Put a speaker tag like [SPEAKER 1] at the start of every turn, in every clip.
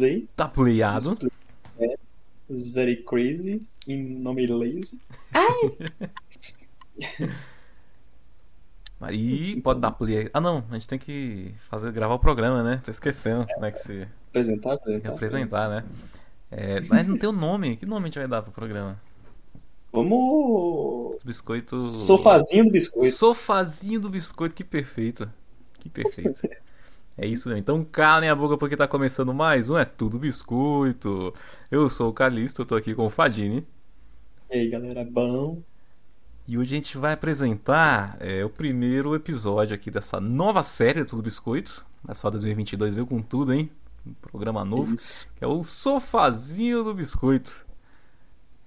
[SPEAKER 1] play.
[SPEAKER 2] Tá playado.
[SPEAKER 1] É. It's very crazy. Em nome lazy.
[SPEAKER 2] E pode dar play. Ah, não. A gente tem que fazer, gravar o programa, né? Tô esquecendo como é que se.
[SPEAKER 1] Apresentar, apresentar.
[SPEAKER 2] apresentar, né? É, mas não tem o nome. Que nome a gente vai dar pro programa?
[SPEAKER 1] Vamos.
[SPEAKER 2] Biscoito.
[SPEAKER 1] Sofazinho do biscoito.
[SPEAKER 2] Sofazinho do biscoito, que perfeito. Que perfeito. É isso mesmo. Então calem a boca porque tá começando mais um É Tudo Biscoito. Eu sou o Calixto, eu tô aqui com o Fadini.
[SPEAKER 1] E aí, galera, bom?
[SPEAKER 2] E hoje a gente vai apresentar é, o primeiro episódio aqui dessa nova série Tudo Biscoito. É só 2022 veio com tudo, hein? Um programa novo.
[SPEAKER 1] Isso.
[SPEAKER 2] Que é o Sofazinho do Biscoito.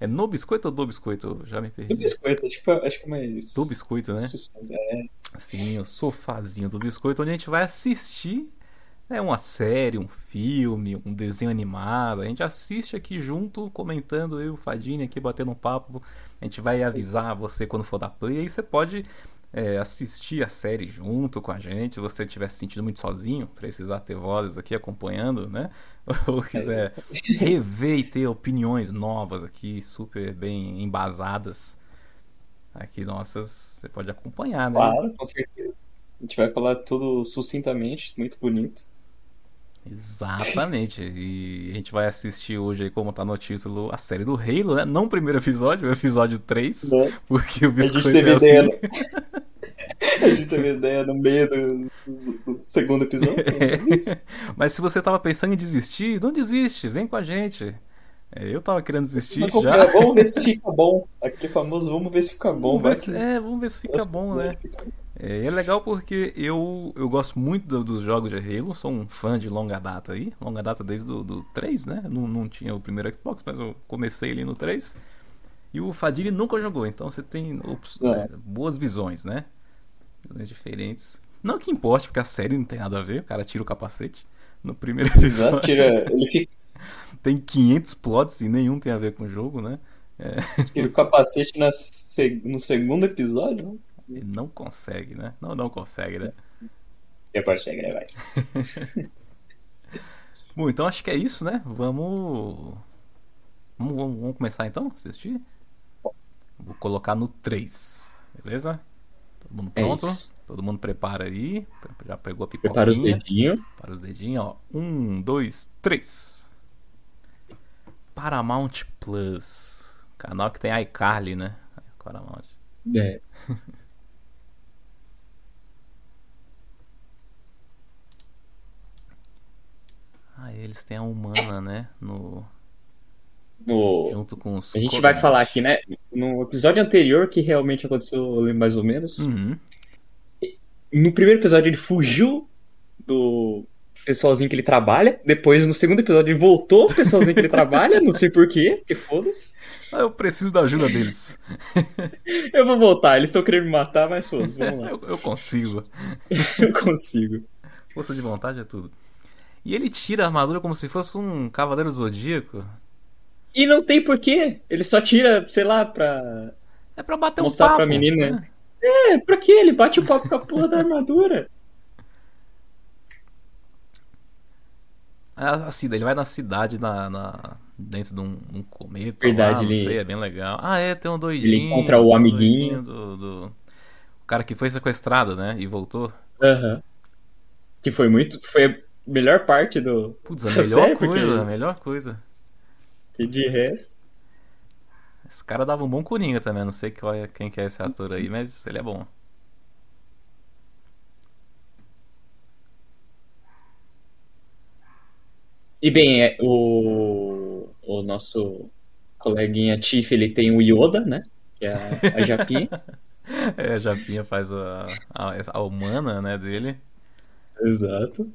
[SPEAKER 2] É no biscoito ou do biscoito? Já me
[SPEAKER 1] Do
[SPEAKER 2] perdi.
[SPEAKER 1] biscoito, acho que, acho que é mais.
[SPEAKER 2] Do biscoito, né?
[SPEAKER 1] sustento. É,
[SPEAKER 2] Sim, o sofazinho do biscoito, onde a gente vai assistir né, uma série, um filme, um desenho animado. A gente assiste aqui junto, comentando, eu e o Fadini aqui batendo um papo. A gente vai avisar você quando for dar play. Aí você pode é, assistir a série junto com a gente. Se você estiver se sentindo muito sozinho, precisar ter vozes aqui acompanhando, né? Ou quiser rever e ter opiniões novas aqui, super bem embasadas. Aqui nossas, você pode acompanhar, né?
[SPEAKER 1] claro, com certeza. A gente vai falar tudo sucintamente, muito bonito.
[SPEAKER 2] Exatamente. E a gente vai assistir hoje aí, como tá no título, a série do Halo, né? Não o primeiro episódio, o episódio 3,
[SPEAKER 1] Né?
[SPEAKER 2] porque o
[SPEAKER 1] A
[SPEAKER 2] biscoito
[SPEAKER 1] gente teve
[SPEAKER 2] é
[SPEAKER 1] ideia.
[SPEAKER 2] assim.
[SPEAKER 1] A gente teve ideia no meio do, do segundo episódio. É.
[SPEAKER 2] Mas se você tava pensando em desistir, não desiste, vem com a gente. É, eu tava querendo desistir já.
[SPEAKER 1] Vamos ver se fica bom. Aquele famoso, vamos ver se fica bom.
[SPEAKER 2] Vamos ver se, é, vamos ver se fica bom, né?
[SPEAKER 1] Fica-
[SPEAKER 2] É, é legal porque eu, eu gosto muito do- dos jogos de Halo, sou um fã de longa data aí, longa data desde do, do 3, né? Não, não tinha o primeiro Xbox, mas eu comecei ali no 3. E o Fadili nunca jogou, então você tem
[SPEAKER 1] É.
[SPEAKER 2] é, boas visões, né? Visões diferentes. Não que importe, porque a série não tem nada a ver, o cara tira o capacete. No primeiro episódio
[SPEAKER 1] tira, ele fica,
[SPEAKER 2] tem 500 plots e nenhum tem a ver com o jogo, né?
[SPEAKER 1] tira o capacete na no segundo episódio. Né?
[SPEAKER 2] Ele não consegue, né? Não, não consegue, né?
[SPEAKER 1] Depois chega, vai.
[SPEAKER 2] Bom, então acho que é isso, né? Vamos. Vamos, vamos- vamos começar então? Assistir? Vou colocar no 3, beleza? Todo mundo
[SPEAKER 1] É
[SPEAKER 2] pronto?
[SPEAKER 1] isso.
[SPEAKER 2] Todo mundo prepara aí. Já pegou a pipoquinha.
[SPEAKER 1] Prepara os dedinhos.
[SPEAKER 2] Para os dedinhos, ó. Um, dois, três. Paramount Plus. Canal que tem iCarly, né? Paramount.
[SPEAKER 1] É.
[SPEAKER 2] Ah, eles têm a humana, né? No...
[SPEAKER 1] No-
[SPEAKER 2] Junto com os.
[SPEAKER 1] A gente vai falar aqui, né? No episódio anterior, que realmente aconteceu mais ou menos.
[SPEAKER 2] Uhum.
[SPEAKER 1] No primeiro episódio, ele fugiu do pessoalzinho que ele trabalha. Depois, no segundo episódio, ele voltou pro pessoalzinho que ele trabalha. Não sei porquê, porque foda-se.
[SPEAKER 2] Ah, eu preciso da ajuda deles.
[SPEAKER 1] Eu vou voltar, eles estão querendo me matar, mas foda-se, vamos lá.
[SPEAKER 2] eu, eu consigo.
[SPEAKER 1] Eu consigo.
[SPEAKER 2] Força de vontade é tudo. E ele tira a armadura como se fosse um cavaleiro zodíaco.
[SPEAKER 1] E não tem porquê. Ele só tira, sei lá, pra.
[SPEAKER 2] É pra bater um
[SPEAKER 1] Mostrar
[SPEAKER 2] papo.
[SPEAKER 1] pra menina.
[SPEAKER 2] né?
[SPEAKER 1] É, pra quê? Ele bate o papo com a porra da armadura.
[SPEAKER 2] A, a cida- ele vai na cidade, na, na- dentro de um, um cometa.
[SPEAKER 1] Verdade,
[SPEAKER 2] lá,
[SPEAKER 1] ele-
[SPEAKER 2] sei, é bem legal. Ah, é, tem um doidinho.
[SPEAKER 1] Ele encontra o
[SPEAKER 2] um
[SPEAKER 1] amiguinho.
[SPEAKER 2] Do, do- O cara que foi sequestrado, né? E voltou.
[SPEAKER 1] Aham. Que foi muito. Foi melhor parte do.
[SPEAKER 2] Putz, a melhor
[SPEAKER 1] série, porque-
[SPEAKER 2] coisa, a melhor coisa.
[SPEAKER 1] E de resto.
[SPEAKER 2] Esse cara dava um bom coringa também. Não sei qual é- quem que é esse ator aí, mas ele é bom.
[SPEAKER 1] E bem, é, o, o nosso coleguinha Tiff, ele tem o Yoda, né? Que é a, a Japinha.
[SPEAKER 2] É, a Japinha faz a, a, a humana, né, dele.
[SPEAKER 1] Exato.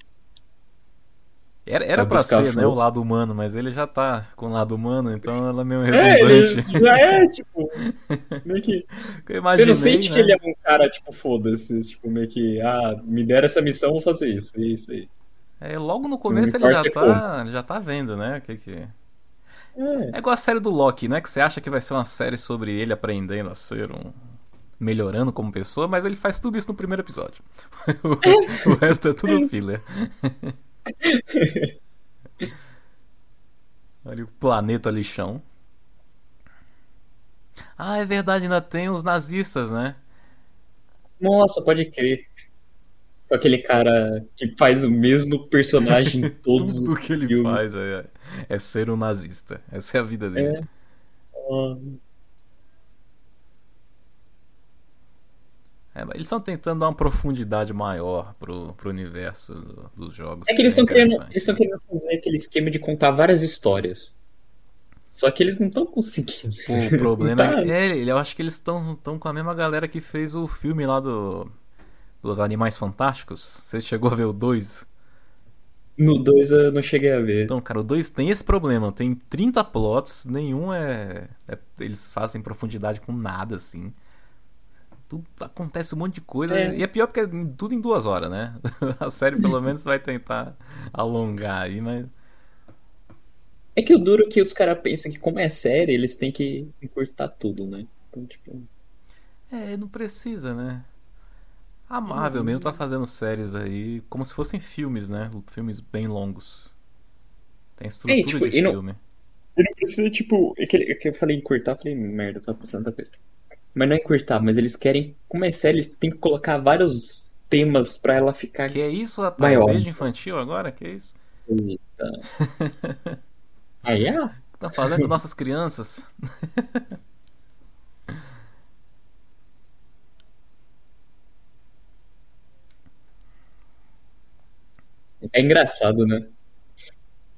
[SPEAKER 2] Era, era
[SPEAKER 1] Vai
[SPEAKER 2] pra ser, né, o lado humano, mas ele já tá com o lado humano, então ela é meio
[SPEAKER 1] É,
[SPEAKER 2] redundante.
[SPEAKER 1] ele já é, tipo. Meio que.
[SPEAKER 2] Eu
[SPEAKER 1] Você
[SPEAKER 2] imaginei,
[SPEAKER 1] não sente
[SPEAKER 2] né?
[SPEAKER 1] que ele é um cara, tipo, foda-se. Tipo, meio que. Ah, me deram essa missão, vou fazer isso. É isso aí.
[SPEAKER 2] É, logo no começo ele já tá, já tá vendo, né, o que que...
[SPEAKER 1] É.
[SPEAKER 2] É igual a série do Loki, né, que você acha que vai ser uma série sobre ele aprendendo a ser um... melhorando como pessoa, mas ele faz tudo isso no primeiro episódio. o, o resto é tudo filler. Olha o planeta lixão. Ah, é verdade, ainda tem os nazistas, né?
[SPEAKER 1] Nossa, pode crer. Com aquele cara que faz o mesmo personagem em todos
[SPEAKER 2] Tudo
[SPEAKER 1] os
[SPEAKER 2] que ele
[SPEAKER 1] filmes.
[SPEAKER 2] faz é, é ser um nazista. Essa é a vida dele.
[SPEAKER 1] É. Ah,
[SPEAKER 2] É, eles estão tentando dar uma profundidade maior pro, pro universo do- dos jogos.
[SPEAKER 1] É que eles
[SPEAKER 2] é
[SPEAKER 1] estão querendo, eles estão querendo fazer aquele esquema de contar várias histórias. Só que eles não estão conseguindo.
[SPEAKER 2] O problema
[SPEAKER 1] Tá.
[SPEAKER 2] é, é, eu acho que eles estão estão com a mesma galera que fez o filme lá do dos Animais Fantásticos. Você chegou a ver o 2?
[SPEAKER 1] No 2 eu não cheguei a ver.
[SPEAKER 2] Então, cara, o 2 tem esse problema. Tem 30 plots, nenhum é, é- Eles fazem profundidade com nada, assim. Tudo, acontece um monte de coisa.
[SPEAKER 1] É.
[SPEAKER 2] E é pior porque é tudo em duas horas, né? A série pelo menos vai tentar alongar aí, mas.
[SPEAKER 1] É que o duro é que os caras pensam que, como é série, eles têm que encurtar tudo, né? Então, tipo.
[SPEAKER 2] É, não precisa, né? A Marvel mesmo tá fazendo séries aí como se fossem filmes, né? Filmes bem longos. Tem estrutura
[SPEAKER 1] tipo,
[SPEAKER 2] de
[SPEAKER 1] não-
[SPEAKER 2] filme.
[SPEAKER 1] Ele não precisa, tipo. É que, é eu falei encurtar, eu falei, merda, eu tava pensando outra coisa. Mas não é encurtar, mas eles querem. Série, eles têm que colocar vários temas pra ela ficar.
[SPEAKER 2] Que é isso, rapaz?
[SPEAKER 1] Maior.
[SPEAKER 2] Beijo infantil agora? Que é isso?
[SPEAKER 1] Eita. Aí é.
[SPEAKER 2] O que tá fazendo com nossas crianças?
[SPEAKER 1] É engraçado, né?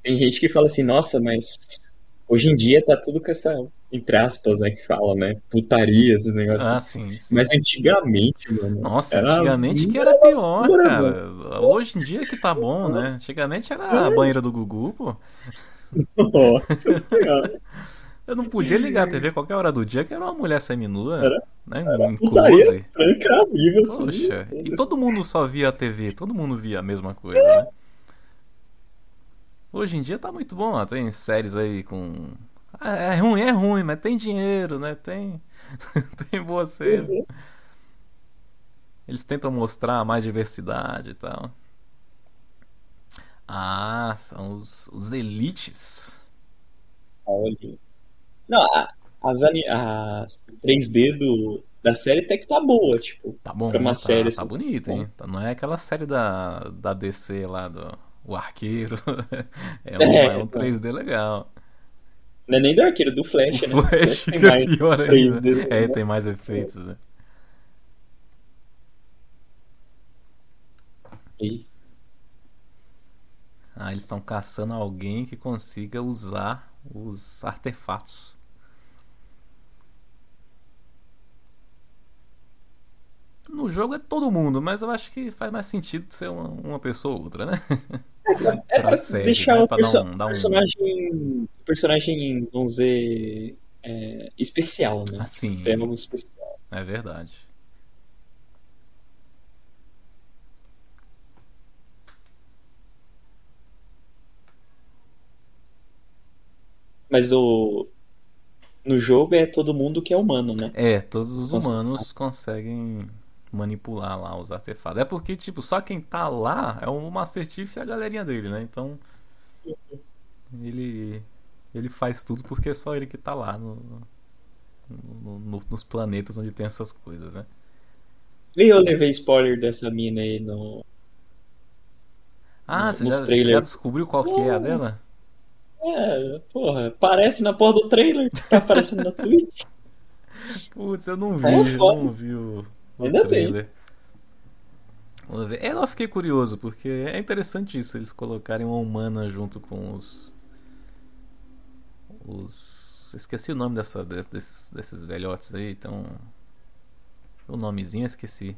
[SPEAKER 1] Tem gente que fala assim, nossa, mas hoje em dia tá tudo com essa, entre aspas, né, que fala, né? Putaria, esses negócios.
[SPEAKER 2] Ah, sim, sim.
[SPEAKER 1] Mas antigamente, mano.
[SPEAKER 2] Nossa,
[SPEAKER 1] era
[SPEAKER 2] antigamente que era pior,
[SPEAKER 1] loucura,
[SPEAKER 2] cara. Hoje em dia que tá bom, né? Antigamente era a banheira do Gugu, pô.
[SPEAKER 1] Nossa senhora.
[SPEAKER 2] Eu não podia ligar a TV qualquer hora do dia que era uma mulher seminua,
[SPEAKER 1] Era-
[SPEAKER 2] né? Em
[SPEAKER 1] Putaria franca viva, assim.
[SPEAKER 2] Poxa, e todo mundo só via a TV, todo mundo via a mesma coisa, né? Hoje em dia tá muito bom, ó, tem séries aí com. Ah, é ruim, é ruim, mas tem dinheiro, né? Tem. tem boa série. Eles tentam mostrar mais diversidade e tal. Ah, são os, os elites.
[SPEAKER 1] Olha. Não, a- as, as 3D do, da série até que tá boa, tipo.
[SPEAKER 2] Tá bom,
[SPEAKER 1] Pra uma
[SPEAKER 2] tá,
[SPEAKER 1] série,
[SPEAKER 2] tá
[SPEAKER 1] assim.
[SPEAKER 2] bonito, hein? Tá- Não é aquela série da, da DC lá, do o Arqueiro. É um,
[SPEAKER 1] É,
[SPEAKER 2] é um
[SPEAKER 1] então.
[SPEAKER 2] 3D legal.
[SPEAKER 1] Não é nem do arqueiro, do Flash,
[SPEAKER 2] O
[SPEAKER 1] né?
[SPEAKER 2] Flash
[SPEAKER 1] tem
[SPEAKER 2] que é
[SPEAKER 1] mais
[SPEAKER 2] pior ainda.
[SPEAKER 1] 3D,
[SPEAKER 2] É,
[SPEAKER 1] né?
[SPEAKER 2] tem mais efeitos, né?
[SPEAKER 1] E-
[SPEAKER 2] Ah, eles estão caçando alguém que consiga usar os artefatos. No jogo é todo mundo, mas eu acho que faz mais sentido ser uma, uma pessoa ou outra, né?
[SPEAKER 1] É
[SPEAKER 2] Pra
[SPEAKER 1] pra
[SPEAKER 2] série,
[SPEAKER 1] deixar
[SPEAKER 2] né?
[SPEAKER 1] o perso-
[SPEAKER 2] dar um- dar um-
[SPEAKER 1] personagem, personagem, vamos dizer, é, especial, né?
[SPEAKER 2] Assim,
[SPEAKER 1] Tem algo especial.
[SPEAKER 2] é verdade.
[SPEAKER 1] Mas o, no jogo é todo mundo que é humano, né?
[SPEAKER 2] É, todos os humanos conseguem manipular lá os artefatos. É porque, tipo, só quem tá lá é o Master Chief e a galerinha dele, né? Então. Ele. Ele faz tudo porque é só ele que tá lá no, no- no- nos planetas onde tem essas coisas, né?
[SPEAKER 1] E eu levei spoiler dessa mina aí no.
[SPEAKER 2] Ah,
[SPEAKER 1] No-
[SPEAKER 2] você
[SPEAKER 1] nos
[SPEAKER 2] já, você já descobriu qual que é a dela?
[SPEAKER 1] É, porra, aparece na porra do trailer que tá aparecendo na Twitch.
[SPEAKER 2] Putz, eu não vi,
[SPEAKER 1] É
[SPEAKER 2] eu não vi o
[SPEAKER 1] Ainda bem.
[SPEAKER 2] trailer. Ver. É, eu fiquei curioso, porque é interessante isso, eles colocarem uma humana junto com os. Os. Esqueci o nome dessa, des- desses, desses velhotes aí, então. O nomezinho eu esqueci.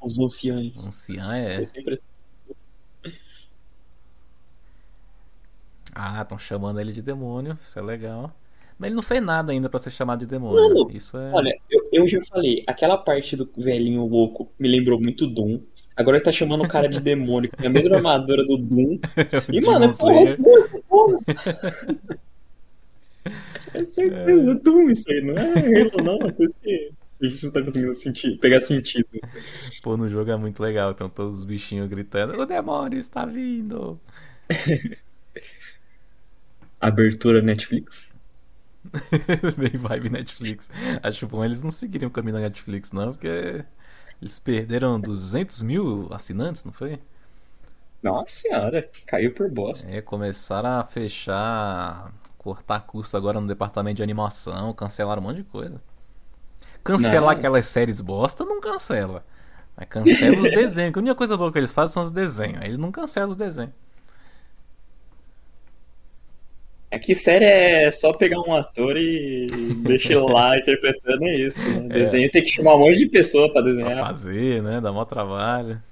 [SPEAKER 1] Os anciãos.
[SPEAKER 2] Anciã é.
[SPEAKER 1] É sempre assim.
[SPEAKER 2] Ah, estão chamando ele de demônio, isso é legal. Mas ele não fez nada ainda pra ser chamado de demônio.
[SPEAKER 1] Não,
[SPEAKER 2] Isso é.
[SPEAKER 1] Olha, eu, eu já falei, aquela parte do velhinho louco me lembrou muito Doom. Agora ele tá chamando o cara de demônio, com a mesma armadura do Doom. E, mano, é porra, essa porra. É certeza, é Doom isso aí, não é Halo, não. É coisa que a gente não tá conseguindo sentir, pegar sentido.
[SPEAKER 2] Pô, no jogo é muito legal, então todos os bichinhos gritando: O demônio está vindo!
[SPEAKER 1] Abertura Netflix.
[SPEAKER 2] Bem vibe Netflix. Acho bom eles não seguirem o caminho da Netflix, não, porque eles perderam 200 mil assinantes, não foi?
[SPEAKER 1] Nossa senhora, caiu por bosta.
[SPEAKER 2] É, começaram a fechar, cortar custo agora no departamento de animação, cancelaram um monte de coisa. Cancelar
[SPEAKER 1] Não.
[SPEAKER 2] aquelas séries bosta, não cancela. Mas cancela os desenhos, que a única coisa boa que eles fazem são os desenhos. Aí eles não cancelam os desenhos.
[SPEAKER 1] É que série é só pegar um ator e deixar ele lá interpretando, é isso. Né? Desenho tem que chamar um monte de pessoa pra
[SPEAKER 2] Pra
[SPEAKER 1] desenhar.
[SPEAKER 2] fazer, né? Dá mó trabalho.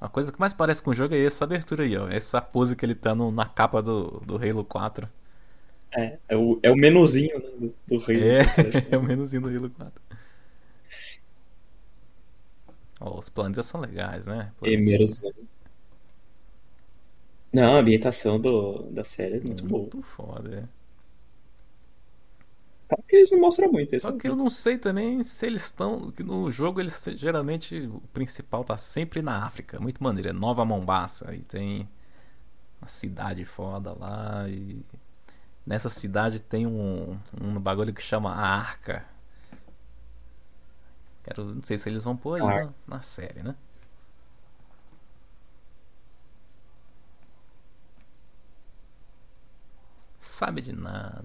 [SPEAKER 2] A coisa que mais parece com o jogo é essa abertura aí, ó. Essa pose que ele tá no- na capa do, do Halo 4.
[SPEAKER 1] É, é o, é o menuzinho né, do, do rei.
[SPEAKER 2] É,
[SPEAKER 1] parece.
[SPEAKER 2] é o menuzinho do Halo 4. Ó, os planetas são legais, né?
[SPEAKER 1] Emersão. Não, a ambientação do, da série é muito boa.
[SPEAKER 2] Muito foda, é.
[SPEAKER 1] Claro que eles não mostram muito. Isso
[SPEAKER 2] Só que eu não sei também se eles estão. Que no jogo eles geralmente o principal tá sempre na África. Muito maneiro. É Nova Mombasa. Aí tem uma cidade foda lá. E nessa cidade tem um, um bagulho que chama a Arca. Quero, não sei se eles vão pôr aí na, na série, né? Sabe de nada.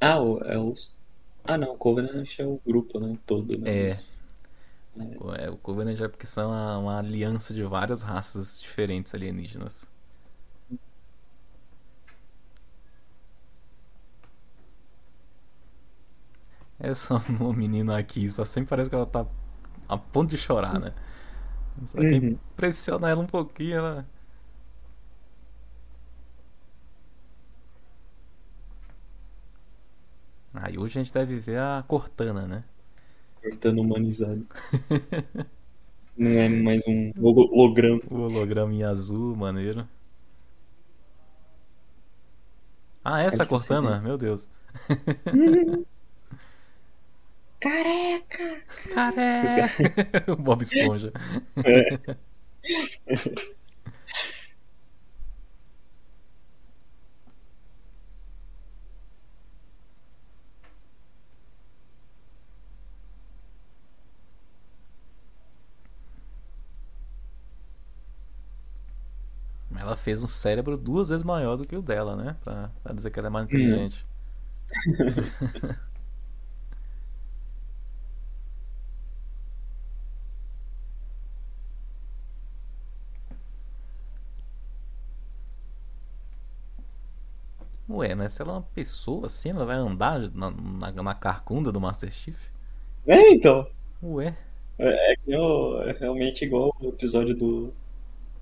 [SPEAKER 1] Ah, o, é os. Ah, não, o Covenant é o grupo, né? Todo, né?
[SPEAKER 2] É.
[SPEAKER 1] Mas-
[SPEAKER 2] É, o Covenant é porque são uma, uma aliança de várias raças diferentes alienígenas. Essa menina aqui, só sempre parece que ela tá a ponto de chorar, né? Só que
[SPEAKER 1] Uhum.
[SPEAKER 2] pressiona ela um pouquinho, ela. Aí hoje a gente deve ver a Cortana, né?
[SPEAKER 1] Cortando humanizado. Não é mais um holo- holograma.
[SPEAKER 2] O holograma em azul, maneiro. Ah, essa Cortana? Meu Deus.
[SPEAKER 1] Careca!
[SPEAKER 2] Careca! o Bob Esponja.
[SPEAKER 1] É.
[SPEAKER 2] Ela fez um cérebro duas vezes maior do que o dela, né? Pra, pra dizer que ela é
[SPEAKER 1] Hum.
[SPEAKER 2] mais inteligente. Ué, mas se ela é uma pessoa assim, ela vai andar na, na, na carcunda do Master Chief?
[SPEAKER 1] É, então.
[SPEAKER 2] Ué.
[SPEAKER 1] É, é é realmente igual o episódio do,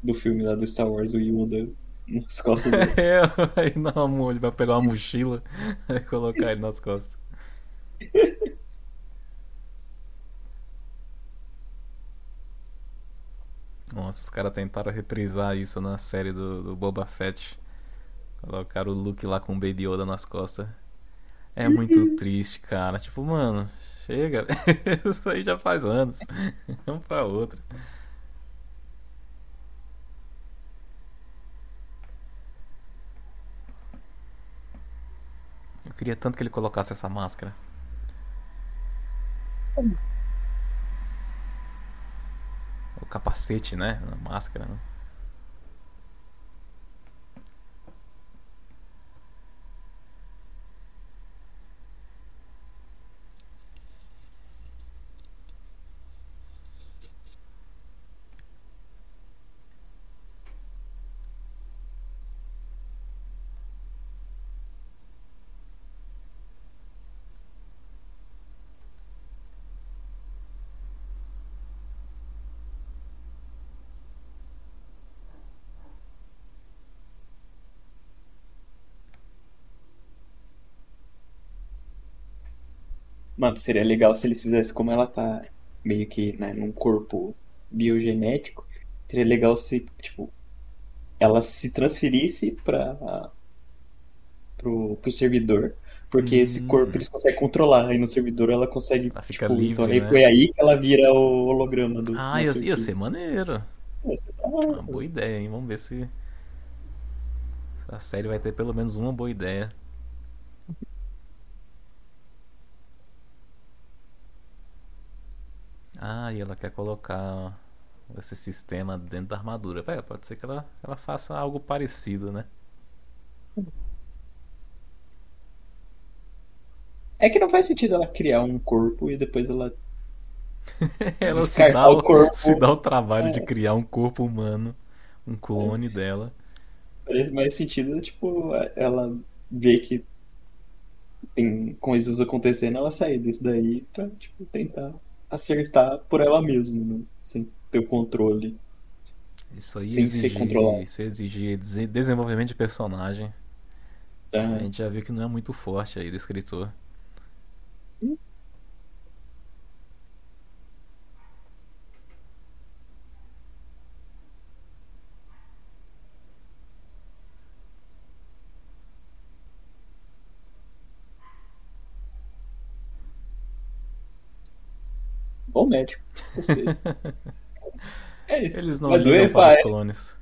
[SPEAKER 1] do filme lá do Star Wars, o Yoda nas costas dele.
[SPEAKER 2] É, aí não, ele vai pegar uma mochila e colocar ele nas costas. Nossa, os caras tentaram reprisar isso na série do, do Boba Fett. Colocaram o Luke lá com o Baby Yoda nas costas. É muito triste, cara. Tipo, mano, chega. Isso aí já faz anos. Um pra outro. Eu queria tanto que ele colocasse essa máscara. O capacete, né? A máscara, né?
[SPEAKER 1] Mano, seria legal se eles fizessem como ela tá meio que né, num corpo biogenético. Seria legal se, tipo, ela se transferisse para pro, pro servidor, porque
[SPEAKER 2] Hum.
[SPEAKER 1] esse corpo eles conseguem controlar, aí no servidor ela consegue,
[SPEAKER 2] Ela fica
[SPEAKER 1] tipo, então
[SPEAKER 2] livre,
[SPEAKER 1] aí
[SPEAKER 2] né?
[SPEAKER 1] foi aí que ela vira o holograma do
[SPEAKER 2] Ah, ia, ia ser maneiro.
[SPEAKER 1] Ia ser
[SPEAKER 2] Uma boa ideia, hein? Vamos ver se a série vai ter pelo menos uma boa ideia. Ah, e ela quer colocar esse sistema dentro da armadura. É, pode ser que ela, ela faça algo parecido, né?
[SPEAKER 1] É que não faz sentido ela criar um corpo e depois ela
[SPEAKER 2] Ela se dá
[SPEAKER 1] o corpo.
[SPEAKER 2] se dá o trabalho de
[SPEAKER 1] É.
[SPEAKER 2] criar um corpo humano, um clone dela.
[SPEAKER 1] Parece mais sentido, tipo, ela ver que tem coisas acontecendo, ela sair desse daí pra, tipo, tentar acertar por ela mesma, né? Sem ter o controle.
[SPEAKER 2] Isso aí
[SPEAKER 1] Sem ser
[SPEAKER 2] exige,
[SPEAKER 1] controlado.
[SPEAKER 2] isso exige dese- desenvolvimento de personagem.
[SPEAKER 1] Tá?
[SPEAKER 2] A gente já viu que não é muito forte aí do escritor.
[SPEAKER 1] Médico. Gostei. É isso.
[SPEAKER 2] Eles não
[SPEAKER 1] vai
[SPEAKER 2] ligam
[SPEAKER 1] doer,
[SPEAKER 2] para
[SPEAKER 1] vai.
[SPEAKER 2] os clones.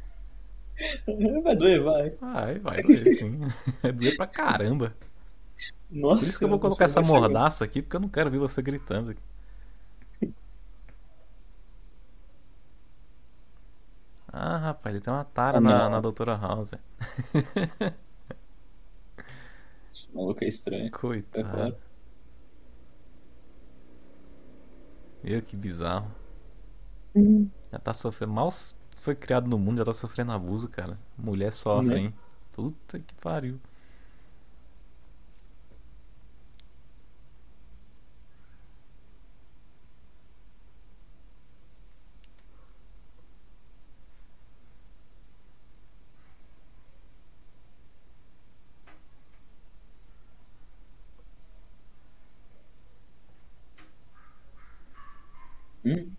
[SPEAKER 1] Vai doer, vai.
[SPEAKER 2] Vai, vai doer sim. Vai doer pra caramba.
[SPEAKER 1] Nossa.
[SPEAKER 2] Por isso que eu vou colocar essa mordaça aqui, porque eu não quero ver você gritando. aqui. Ah, rapaz, ele tem uma tara
[SPEAKER 1] Ah,
[SPEAKER 2] na, na Doutora House.
[SPEAKER 1] Esse maluco é estranho. É
[SPEAKER 2] Coitado.
[SPEAKER 1] claro.
[SPEAKER 2] Meu, que bizarro. Já tá sofrendo. Mal foi criado no mundo, já tá sofrendo abuso, cara. Mulher sofre,
[SPEAKER 1] Né?
[SPEAKER 2] hein? Puta que pariu.
[SPEAKER 1] Hum.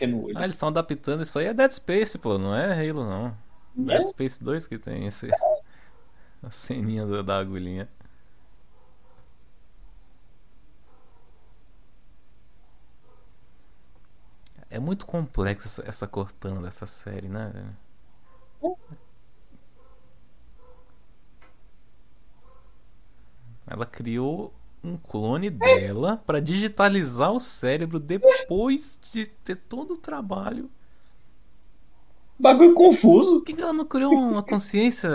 [SPEAKER 1] Mexer no olho.
[SPEAKER 2] Ah, eles estão adaptando isso aí. É Dead Space, pô, não é Halo, não.
[SPEAKER 1] Né?
[SPEAKER 2] Dead Space 2 que tem esse. A ceninha da, da agulhinha. É muito complexa essa, essa Cortana dessa série, né? velho? Ela criou um clone dela pra digitalizar o cérebro depois de ter todo o trabalho.
[SPEAKER 1] Bagulho confuso.
[SPEAKER 2] Por que ela não criou uma consciência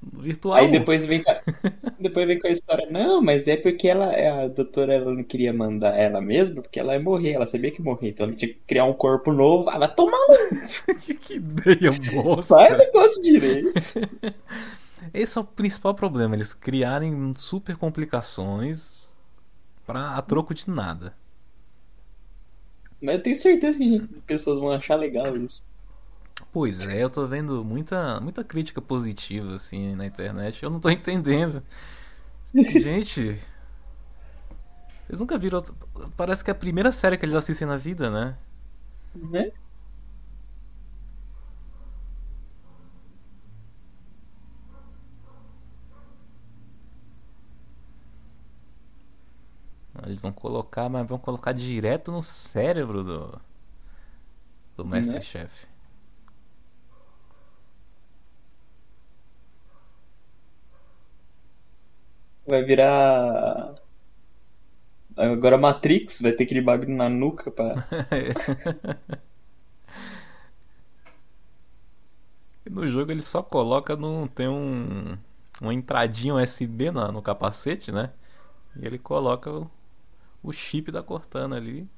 [SPEAKER 2] virtual?
[SPEAKER 1] Aí depois vem, com a- depois vem com a história. Não, mas é porque ela, a doutora ela não queria mandar ela mesma, porque ela ia morrer. Ela sabia que morrer. Então ela tinha que criar um corpo novo. Ah, vai tomar no
[SPEAKER 2] que, ideia bosta.
[SPEAKER 1] Faz o negócio direito.
[SPEAKER 2] Esse é o principal problema, eles criarem super complicações pra a troco de nada.
[SPEAKER 1] Mas eu tenho certeza que gente- pessoas vão achar legal isso.
[SPEAKER 2] Pois é, eu tô vendo muita, muita crítica positiva assim na internet. Eu não tô entendendo. Gente, vocês nunca viram. Parece que é a primeira série que eles assistem na vida, né?
[SPEAKER 1] Né?
[SPEAKER 2] Eles vão colocar, mas vão colocar direto no cérebro do do mestre
[SPEAKER 1] Né?
[SPEAKER 2] chefe.
[SPEAKER 1] Vai virar. Agora Matrix vai ter aquele bagulho na nuca pra.
[SPEAKER 2] No jogo ele só coloca num tem um uma entradinha USB na- no capacete, né? E ele coloca o, o chip da Cortana ali.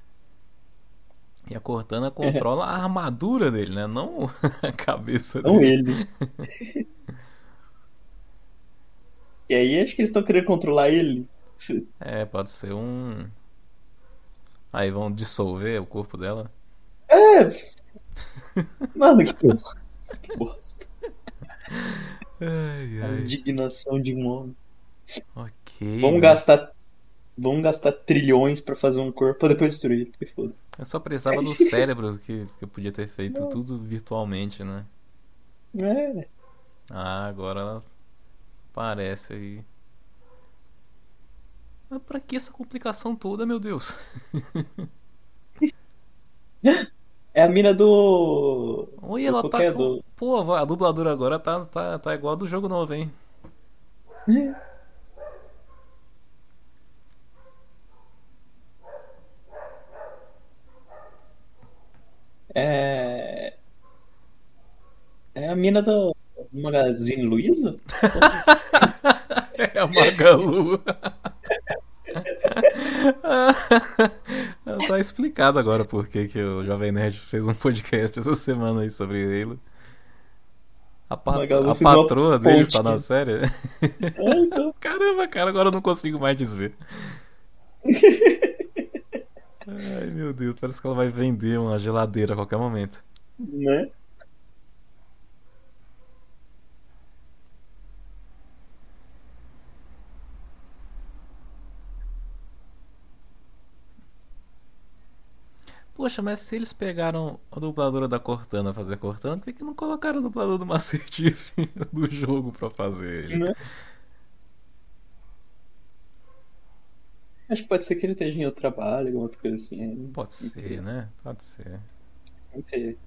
[SPEAKER 2] E a Cortana controla a armadura dele, né? Não a cabeça
[SPEAKER 1] Não
[SPEAKER 2] dele.
[SPEAKER 1] ele. E aí acho que eles estão querendo controlar ele.
[SPEAKER 2] É, pode ser um. Aí vão dissolver o corpo dela.
[SPEAKER 1] É. Mano, que porra. Que bosta.
[SPEAKER 2] Ai,
[SPEAKER 1] A indignação de um homem.
[SPEAKER 2] Ok.
[SPEAKER 1] Vamos
[SPEAKER 2] né?
[SPEAKER 1] gastar. Vamos gastar trilhões pra fazer um corpo pra depois destruir. Que foda.
[SPEAKER 2] Eu só precisava do cérebro que, que eu podia ter feito tudo virtualmente, né?
[SPEAKER 1] É.
[SPEAKER 2] Ah, agora ela aparece aí. Mas pra que essa complicação toda, meu Deus?
[SPEAKER 1] É a mina do.
[SPEAKER 2] Oi, ela tá com...
[SPEAKER 1] do-
[SPEAKER 2] Pô, a dubladora agora tá, tá, tá igual a do jogo novo, hein?
[SPEAKER 1] É. É a mina do Magazine Luiza?
[SPEAKER 2] É a Magalu. tá explicado agora por que que o Jovem Nerd fez um podcast essa semana aí sobre ele. A, a patroa dele está na série.
[SPEAKER 1] É, então.
[SPEAKER 2] Caramba, cara, agora eu não consigo mais desver. Ai, meu Deus, parece que ela vai vender uma geladeira a qualquer momento.
[SPEAKER 1] Né?
[SPEAKER 2] Poxa, mas se eles pegaram a dubladora da Cortana fazer Cortana, por que, que não colocaram o dublador do Master Chief do jogo pra fazer ele?
[SPEAKER 1] Né? Acho que pode ser que ele esteja em outro trabalho, alguma outra coisa assim.
[SPEAKER 2] Pode ser, né? Pode ser.
[SPEAKER 1] Não sei.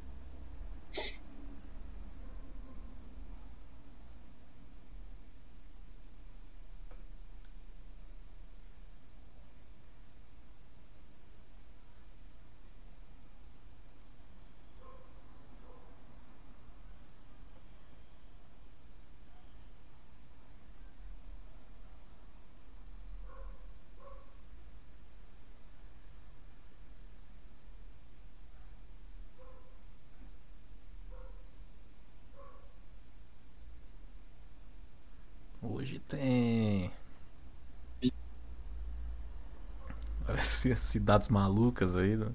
[SPEAKER 2] Hoje tem. Parece as cidades malucas aí. né?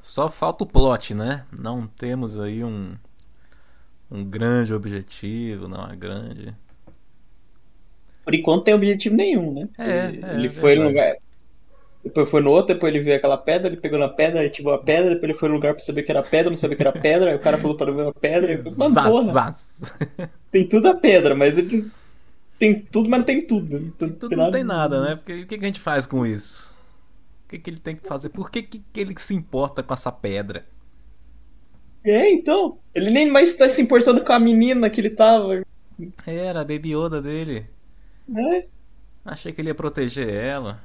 [SPEAKER 2] Só falta o plot, né? Não temos aí um um grande objetivo, não é grande.
[SPEAKER 1] Por enquanto não tem objetivo nenhum, né?
[SPEAKER 2] É,
[SPEAKER 1] ele,
[SPEAKER 2] é,
[SPEAKER 1] ele foi no lugar. Depois foi no outro, depois ele viu aquela pedra, ele pegou na pedra, ativou a pedra, depois ele foi no lugar pra saber que era pedra, não sabia que era pedra, aí o cara falou pra ver a pedra, e falei, mano, porra,
[SPEAKER 2] zaz.
[SPEAKER 1] tem tudo a pedra, mas ele tem tudo, mas não tem tudo. né? Não
[SPEAKER 2] Tudo não tem nada, né? Porque o que, que a gente faz com isso? O que, que ele tem que fazer? Por que, que, ele se importa com essa pedra?
[SPEAKER 1] É, então. Ele nem mais tá se importando com a menina que ele tava.
[SPEAKER 2] Era a Baby Yoda dele.
[SPEAKER 1] Né?
[SPEAKER 2] Achei que ele ia proteger ela.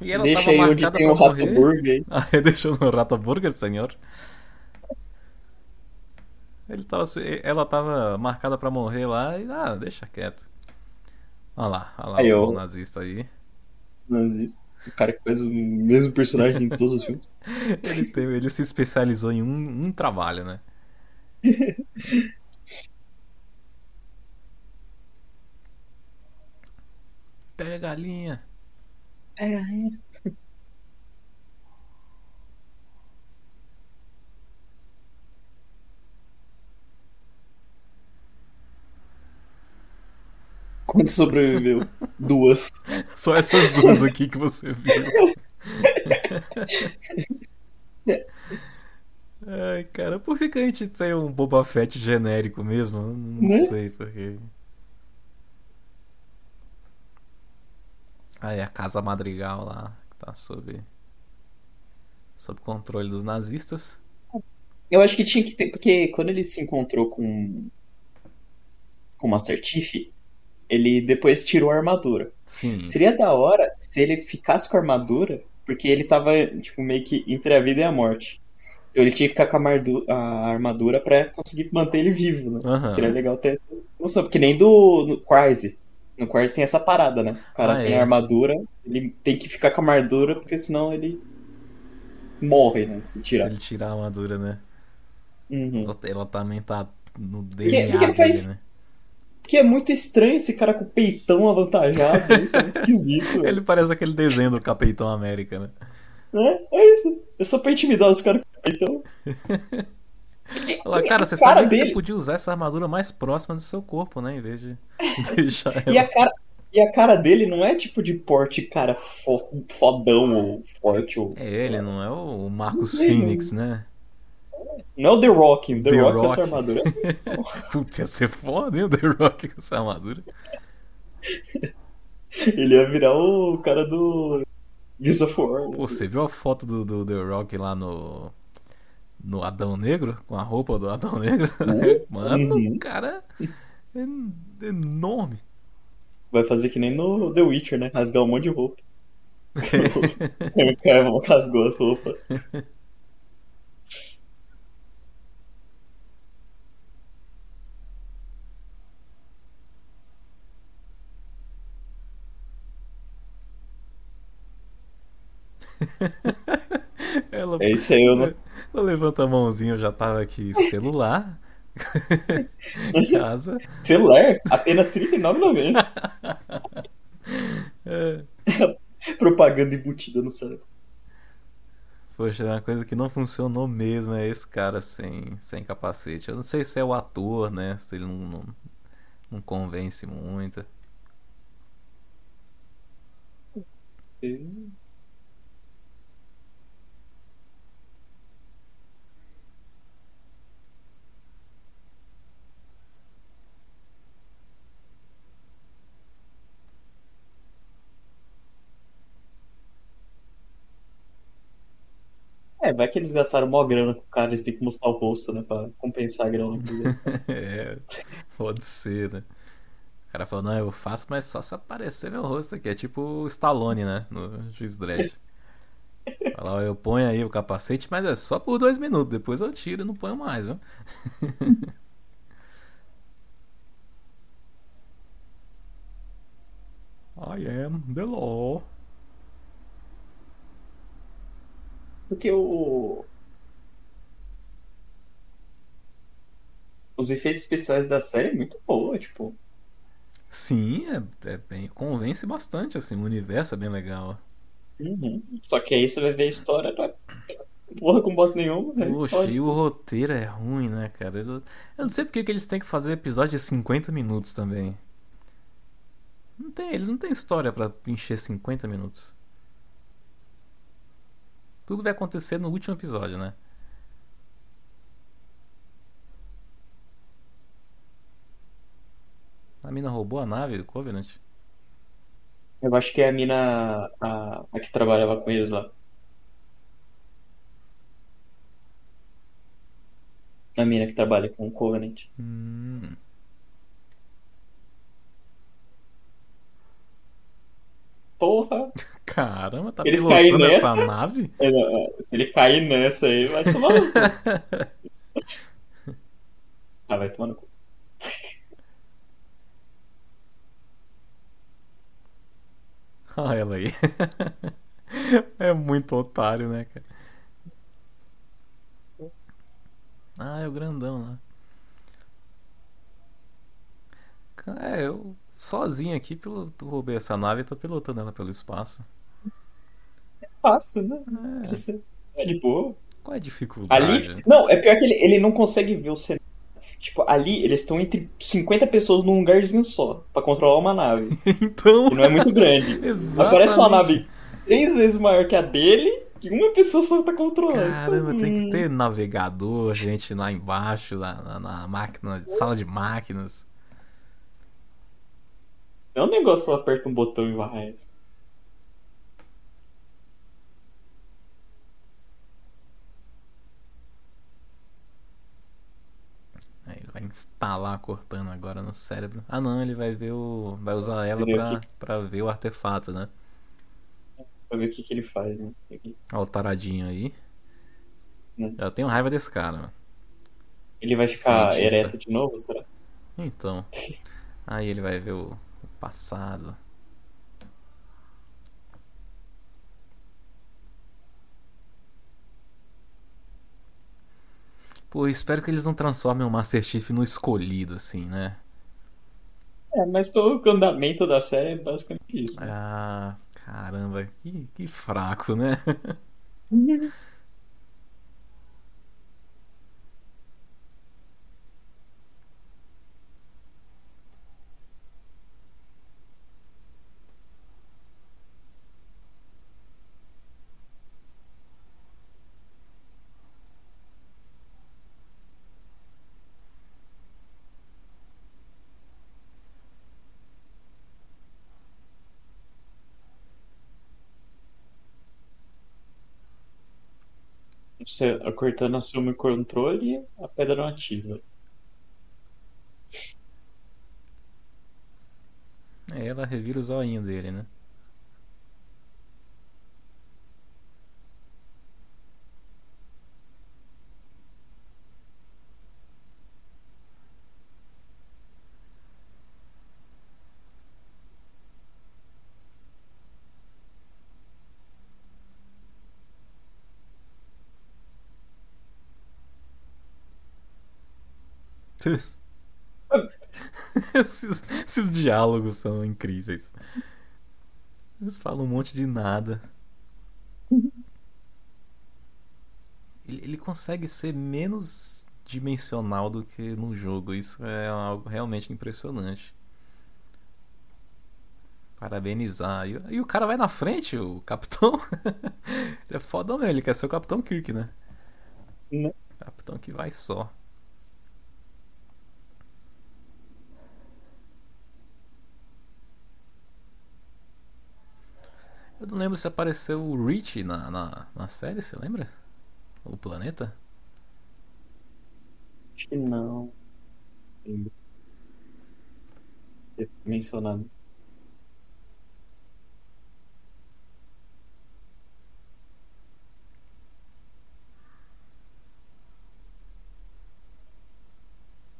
[SPEAKER 2] E ela
[SPEAKER 1] Deixa
[SPEAKER 2] tava
[SPEAKER 1] aí onde tem
[SPEAKER 2] pra
[SPEAKER 1] o Rato. Burger.
[SPEAKER 2] Ah, deixou no Rato Burger, senhor? Ele tava, ela tava marcada pra morrer lá e ah, deixa quieto. Olha lá, olha lá
[SPEAKER 1] Aí,
[SPEAKER 2] o bom nazista aí.
[SPEAKER 1] Nazista. O cara que faz o mesmo personagem em todos os filmes.
[SPEAKER 2] Ele, teve, ele se especializou em um, um trabalho, né? Pega a galinha.
[SPEAKER 1] É, Quando sobreviveu? Duas.
[SPEAKER 2] Só essas duas aqui que você viu. Ai, cara, por que, que a gente tem um Boba Fett genérico mesmo? Não
[SPEAKER 1] Né?
[SPEAKER 2] sei porquê. É a Casa Madrigal lá, que tá sob, sob controle dos nazistas.
[SPEAKER 1] Eu acho que tinha que ter, porque quando ele se encontrou com com o Master Chief, ele depois tirou a armadura.
[SPEAKER 2] Sim.
[SPEAKER 1] Seria da hora se ele ficasse com a armadura, porque ele tava tipo meio que entre a vida e a morte. Então ele tinha que ficar com a, armadura pra conseguir manter ele vivo, né?
[SPEAKER 2] Aham.
[SPEAKER 1] Seria legal ter essa noção, porque nem do Quarze. No Quarze tem essa parada, né? O cara
[SPEAKER 2] Ah,
[SPEAKER 1] tem
[SPEAKER 2] é?
[SPEAKER 1] a armadura, ele tem que ficar com a armadura, porque senão ele morre, né? Se
[SPEAKER 2] Se
[SPEAKER 1] tirar.
[SPEAKER 2] ele tirar a armadura, né?
[SPEAKER 1] Uhum.
[SPEAKER 2] Ela, ela também tá no
[SPEAKER 1] Porque-
[SPEAKER 2] DNA
[SPEAKER 1] porque ele
[SPEAKER 2] dele,
[SPEAKER 1] faz-
[SPEAKER 2] né?
[SPEAKER 1] Porque é muito estranho esse cara com o peitão avantajado, é muito esquisito.
[SPEAKER 2] Ele parece aquele desenho do Capitão América, né?
[SPEAKER 1] Né? É isso. É só pra intimidar os caras com o peitão.
[SPEAKER 2] Fala,
[SPEAKER 1] E
[SPEAKER 2] cara, você
[SPEAKER 1] cara
[SPEAKER 2] sabia que você
[SPEAKER 1] dele-
[SPEAKER 2] podia usar essa armadura mais próxima do seu corpo, né? Em vez de deixar
[SPEAKER 1] E a
[SPEAKER 2] ela.
[SPEAKER 1] cara, E a cara dele não é tipo de porte, cara, fo- fodão ou forte. Ou,
[SPEAKER 2] É ele, não é o Marcos Phoenix, né?
[SPEAKER 1] Não é o The Rock. The,
[SPEAKER 2] The
[SPEAKER 1] Rock, com
[SPEAKER 2] Rock.
[SPEAKER 1] essa armadura.
[SPEAKER 2] Putz, ia ser foda, hein? O The Rock com essa armadura.
[SPEAKER 1] Ele ia virar o cara do Gears of War.
[SPEAKER 2] Pô, você viu a foto do, do The Rock lá no. No Adão Negro? Com a roupa do Adão Negro? Mano,
[SPEAKER 1] Uhum.
[SPEAKER 2] o cara é enorme.
[SPEAKER 1] Vai fazer que nem no The Witcher, né? Rasgar um monte de roupa. o cara rasgou as roupas.
[SPEAKER 2] Ela,
[SPEAKER 1] É isso aí, eu não
[SPEAKER 2] ela levanta a mãozinha, eu já tava aqui, celular. Casa.
[SPEAKER 1] Celular, apenas R$ 39,90.
[SPEAKER 2] É.
[SPEAKER 1] Propaganda embutida no cérebro.
[SPEAKER 2] Poxa, uma coisa que não funcionou mesmo é esse cara sem, sem capacete. Eu não sei se é o ator, né? Se ele não, não, não convence muito.
[SPEAKER 1] É, vai que eles gastaram mó grana com o cara, eles têm que mostrar o rosto, né? Pra compensar a grana que eles.
[SPEAKER 2] É, pode ser, né? O cara falou, não, eu faço, mas só se aparecer meu rosto aqui. É tipo o Stallone, né? No Juiz Dredd. Fala, ó, eu ponho aí o capacete, mas é só por dois minutos. Depois eu tiro e não ponho mais, viu? I am the law.
[SPEAKER 1] Porque o. Os efeitos especiais da série é muito boa, tipo.
[SPEAKER 2] Sim, é, é bem, convence bastante, assim, o universo é bem legal.
[SPEAKER 1] Uhum. Só que aí você vai ver a história, é porra com bosta nenhuma, né?
[SPEAKER 2] Poxa,
[SPEAKER 1] Pode
[SPEAKER 2] e o roteiro é ruim, né, cara? Eu, não sei porque que eles têm que fazer episódio de 50 minutos também. Não tem, eles não têm história pra encher 50 minutos. Tudo vai acontecer no último episódio, né? A mina roubou a nave do Covenant?
[SPEAKER 1] Eu acho que é a mina a, a que trabalhava com eles lá. A mina que trabalha com o Covenant.
[SPEAKER 2] Hum.
[SPEAKER 1] Porra!
[SPEAKER 2] Caramba, tá
[SPEAKER 1] Eles
[SPEAKER 2] pilotando essa
[SPEAKER 1] nessa?
[SPEAKER 2] nave?
[SPEAKER 1] É, é, Se ele cair nessa aí, vai tomar no cu. Ah, vai tomar no cu.
[SPEAKER 2] Olha ela aí. É muito otário, né, cara? Ah, é o grandão lá. Ca- É, eu sozinho aqui piloto, roubei essa nave e tô pilotando ela pelo espaço.
[SPEAKER 1] Fácil, né?
[SPEAKER 2] É,
[SPEAKER 1] É de boa.
[SPEAKER 2] qual é a dificuldade?
[SPEAKER 1] Ali. Não, é pior que ele, ele não consegue ver o cenário. Tipo, ali eles estão entre 50 pessoas num lugarzinho só, pra controlar uma nave.
[SPEAKER 2] Então.
[SPEAKER 1] Que não é muito grande. Aparece uma nave três vezes maior que a dele, que uma pessoa só tá controlando.
[SPEAKER 2] Caramba, tem que
[SPEAKER 1] hum.
[SPEAKER 2] ter navegador, gente lá embaixo, na, na, na máquina, sala de máquinas.
[SPEAKER 1] Não é um negócio só aperta um botão e vai.
[SPEAKER 2] Ele vai instalar cortando agora no cérebro. Ah não, ele vai ver o. Vai usar ela pra, pra ver o artefato, né?
[SPEAKER 1] Pra ver o que, que ele faz, né?
[SPEAKER 2] Olha o taradinho aí.
[SPEAKER 1] Hum.
[SPEAKER 2] Já tenho raiva desse cara, mano.
[SPEAKER 1] Ele vai ficar
[SPEAKER 2] Cientista.
[SPEAKER 1] ereto de novo, será?
[SPEAKER 2] Então. Aí ele vai ver o, o passado. Pô, espero que eles não transformem o Master Chief no escolhido, assim, né?
[SPEAKER 1] É, mas pelo andamento da série é basicamente isso. né?
[SPEAKER 2] Ah, caramba, que, que fraco, né?
[SPEAKER 1] Você, a Cortana assume o controle a pedra não ativa.
[SPEAKER 2] É, ela revira o zoinho dele, né? esses, esses diálogos são incríveis. Eles falam um monte de nada. Ele, ele consegue ser menos dimensional do que no jogo. Isso é algo realmente impressionante. Parabenizar. E, e o cara vai na frente, o capitão. ele é fodão mesmo, ele quer ser o Capitão Kirk, né?
[SPEAKER 1] Né?
[SPEAKER 2] Capitão que vai só. Eu não lembro se apareceu o Rich na, na, na série, você lembra? O planeta?
[SPEAKER 1] Acho que não. Lembro. Mencionado.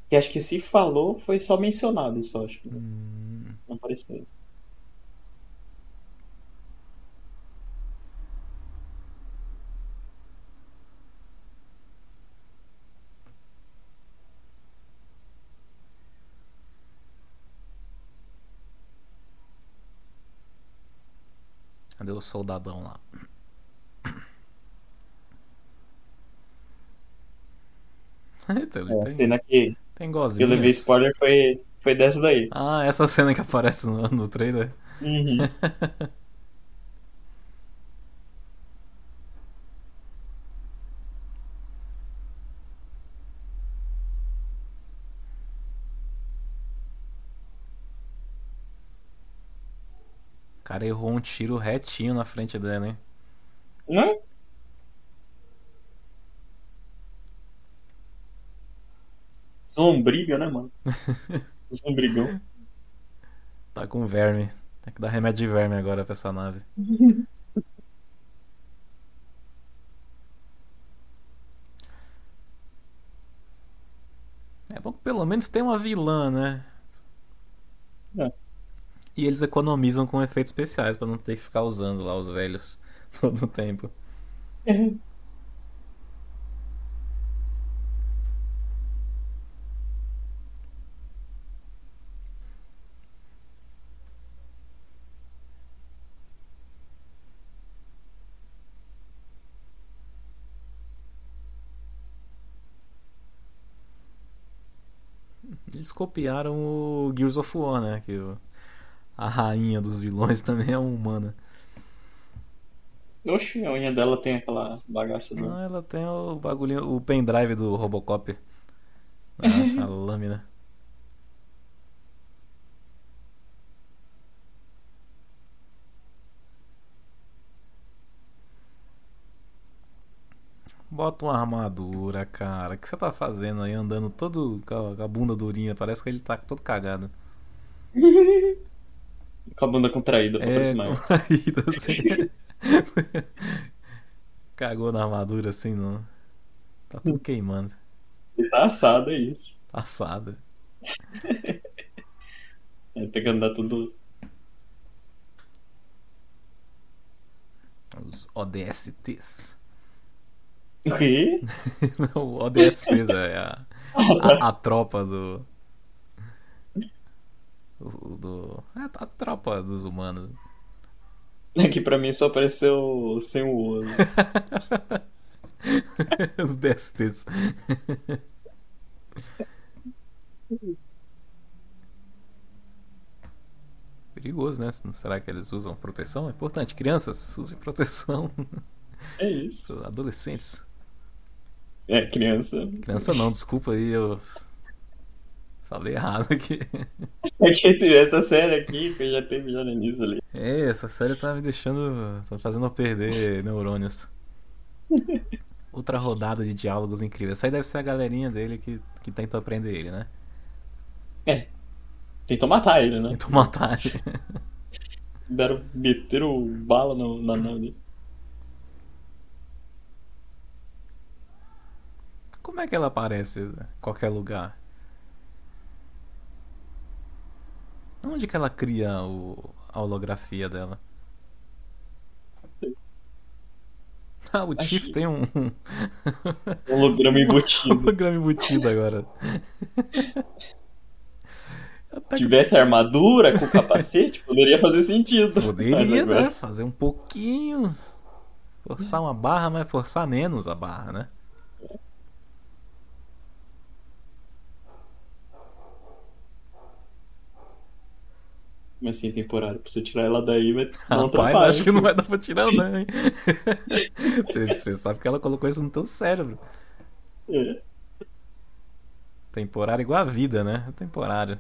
[SPEAKER 1] Que acho que se falou, foi só mencionado, só acho que
[SPEAKER 2] Hum,
[SPEAKER 1] não apareceu.
[SPEAKER 2] Cadê o soldadão lá? Eita,
[SPEAKER 1] É,
[SPEAKER 2] tem,
[SPEAKER 1] cena que
[SPEAKER 2] tem
[SPEAKER 1] que eu levei
[SPEAKER 2] gosminhas.
[SPEAKER 1] spoiler foi, foi dessa daí.
[SPEAKER 2] Ah, essa cena que aparece no, no trailer.
[SPEAKER 1] Uhum.
[SPEAKER 2] cara errou um tiro retinho na frente dela, hein?
[SPEAKER 1] Né? Zombriga, né, mano? Zombrigão.
[SPEAKER 2] Tá com verme. Tem que dar remédio de verme agora pra essa nave. É bom que pelo menos tem uma vilã, né?
[SPEAKER 1] É.
[SPEAKER 2] E eles economizam com efeitos especiais pra não ter que ficar usando lá os velhos todo o tempo. Eles copiaram o Gears of War, né? Que a rainha dos vilões também é humana.
[SPEAKER 1] Oxi, a unha dela tem aquela bagaça do.
[SPEAKER 2] Ah, ela tem o bagulhinho, o pendrive do Robocop. A, a lâmina. Bota uma armadura, cara. O que você tá fazendo aí andando todo com a, com a bunda durinha? Parece que ele tá todo cagado.
[SPEAKER 1] Com a bunda contraída pra
[SPEAKER 2] É,
[SPEAKER 1] parecer mais.
[SPEAKER 2] contraído, assim. Cagou na armadura assim, não. Tá tudo queimando.
[SPEAKER 1] Ele tá assado, é isso.
[SPEAKER 2] Passada.
[SPEAKER 1] É, tem que andar tudo.
[SPEAKER 2] Os ODSTs.
[SPEAKER 1] O quê?
[SPEAKER 2] Não, o ODSTs é a, a, a tropa do. Do- do é a tropa dos humanos.
[SPEAKER 1] Aqui pra mim só apareceu sem o O. né?
[SPEAKER 2] Os DSTs. Perigoso, né? Será que eles usam proteção? É importante. Crianças, usem proteção.
[SPEAKER 1] É isso.
[SPEAKER 2] Adolescentes.
[SPEAKER 1] É, criança.
[SPEAKER 2] Criança não, desculpa aí, eu falei errado aqui.
[SPEAKER 1] É que esse- essa série aqui, que já teve já no início ali.
[SPEAKER 2] É, essa série tá me deixando. tá fazendo eu perder neurônios. outra rodada de diálogos incríveis. Essa aí deve ser a galerinha dele que, que tentou prender ele, né?
[SPEAKER 1] É. Tentou matar ele, né?
[SPEAKER 2] Tentou matar ele.
[SPEAKER 1] Deram, meteram bala no, na nave.
[SPEAKER 2] Como é que ela aparece em qualquer lugar? Onde que ela cria o, a holografia dela? Ah, o Tiff tem um,
[SPEAKER 1] Holograma embutido.
[SPEAKER 2] holograma embutido agora.
[SPEAKER 1] Se tivesse armadura com capacete, poderia fazer sentido.
[SPEAKER 2] Poderia,
[SPEAKER 1] agora-
[SPEAKER 2] né? Fazer um pouquinho. Forçar uma barra, mas forçar menos a barra, né?
[SPEAKER 1] Mas sim, temporário. Pra você tirar ela daí, vai dar um
[SPEAKER 2] Rapaz, acho que não vai dar pra tirar, não, hein? Você, você sabe que ela colocou isso no teu cérebro.
[SPEAKER 1] É.
[SPEAKER 2] Temporário igual a vida, né? Temporário.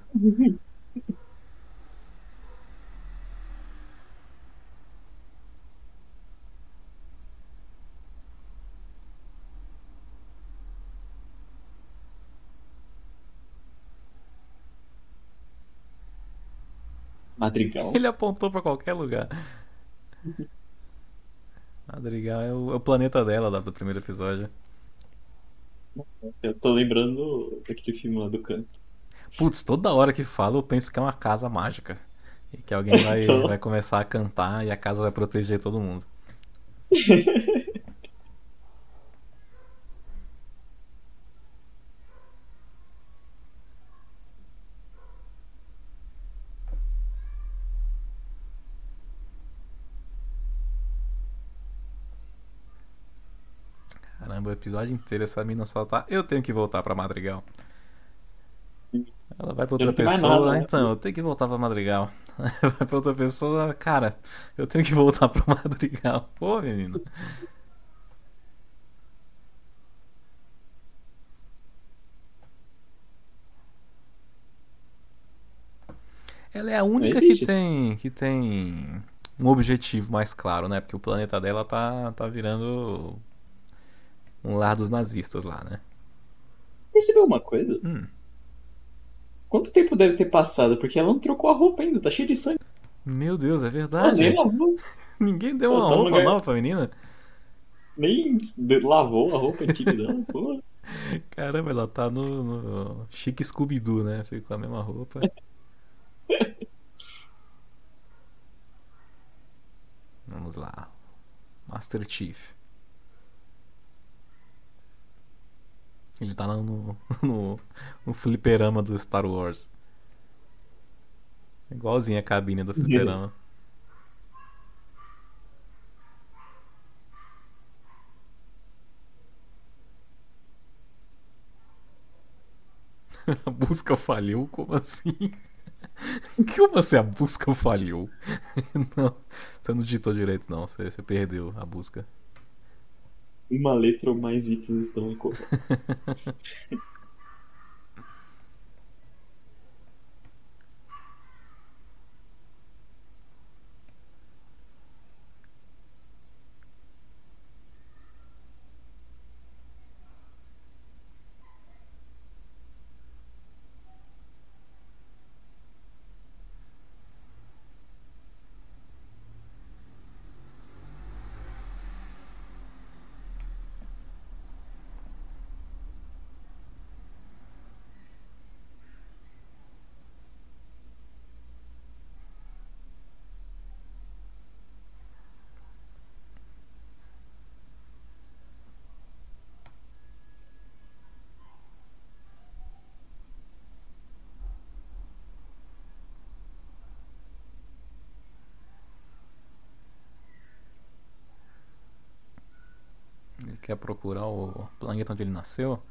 [SPEAKER 1] Madrigal.
[SPEAKER 2] Ele apontou pra qualquer lugar. Madrigal é o, é o planeta dela lá do primeiro episódio.
[SPEAKER 1] Eu tô lembrando daquele filme lá do canto.
[SPEAKER 2] Putz, toda hora que falo eu penso que é uma casa mágica. E que alguém vai,
[SPEAKER 1] Então.
[SPEAKER 2] vai começar a cantar e a casa vai proteger todo mundo. Caramba, o episódio inteiro essa mina só tá. Eu tenho que voltar pra Madrigal. Ela vai pra outra pessoa,
[SPEAKER 1] nada, né?
[SPEAKER 2] então eu tenho que voltar pra Madrigal. vai pra outra pessoa, cara, eu tenho que voltar pra Madrigal. Pô, menino. Ela é a única que tem, que tem um objetivo mais claro, né? Porque o planeta dela tá, tá virando um lar dos nazistas lá, né?
[SPEAKER 1] Percebeu uma coisa?
[SPEAKER 2] Hum.
[SPEAKER 1] Quanto tempo deve ter passado? Porque ela não trocou a roupa ainda, tá cheio de sangue.
[SPEAKER 2] Meu Deus, é verdade.
[SPEAKER 1] nem lavou,
[SPEAKER 2] Ninguém deu uma
[SPEAKER 1] tá
[SPEAKER 2] roupa
[SPEAKER 1] lugar-
[SPEAKER 2] nova pra menina.
[SPEAKER 1] nem lavou a roupa antiga dela. Pô,
[SPEAKER 2] Caramba, ela tá no, no chique Scooby-Doo, né? Fica com a mesma roupa. Vamos lá. Master Chief. Ele tá no, no, no fliperama do Star Wars. Igualzinho a cabine do fliperama. A busca falhou? Como assim? Como assim a busca falhou? Não, você não digitou direito, não. Você, você perdeu a busca.
[SPEAKER 1] Uma letra ou mais itens estão incorretos.
[SPEAKER 2] Ele quer procurar o planeta onde ele nasceu?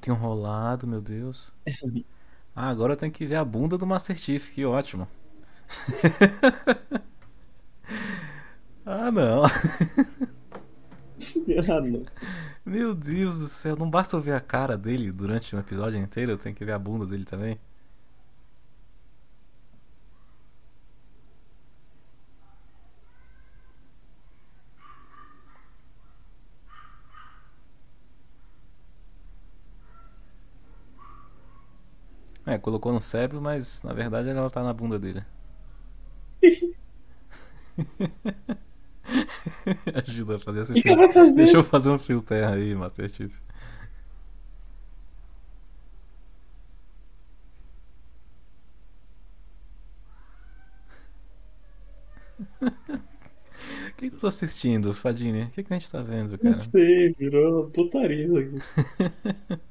[SPEAKER 2] Muito enrolado, meu Deus. Ah, agora eu tenho que ver a bunda do Master Chief, que ótimo. ah, não.
[SPEAKER 1] Ah, não.
[SPEAKER 2] Meu Deus do céu, não basta eu ver a cara dele durante um episódio inteiro, eu tenho que ver a bunda dele também. É, colocou no cérebro, mas na verdade ela tá na bunda dele. Ajuda a fazer esse
[SPEAKER 1] O que, vai fazer?
[SPEAKER 2] Deixa eu fazer um fio terra aí, Master Chief. O que, que eu tô assistindo, Fadini? O que, que a gente tá vendo,
[SPEAKER 1] Não
[SPEAKER 2] cara?
[SPEAKER 1] sei, virou uma putaria isso aqui.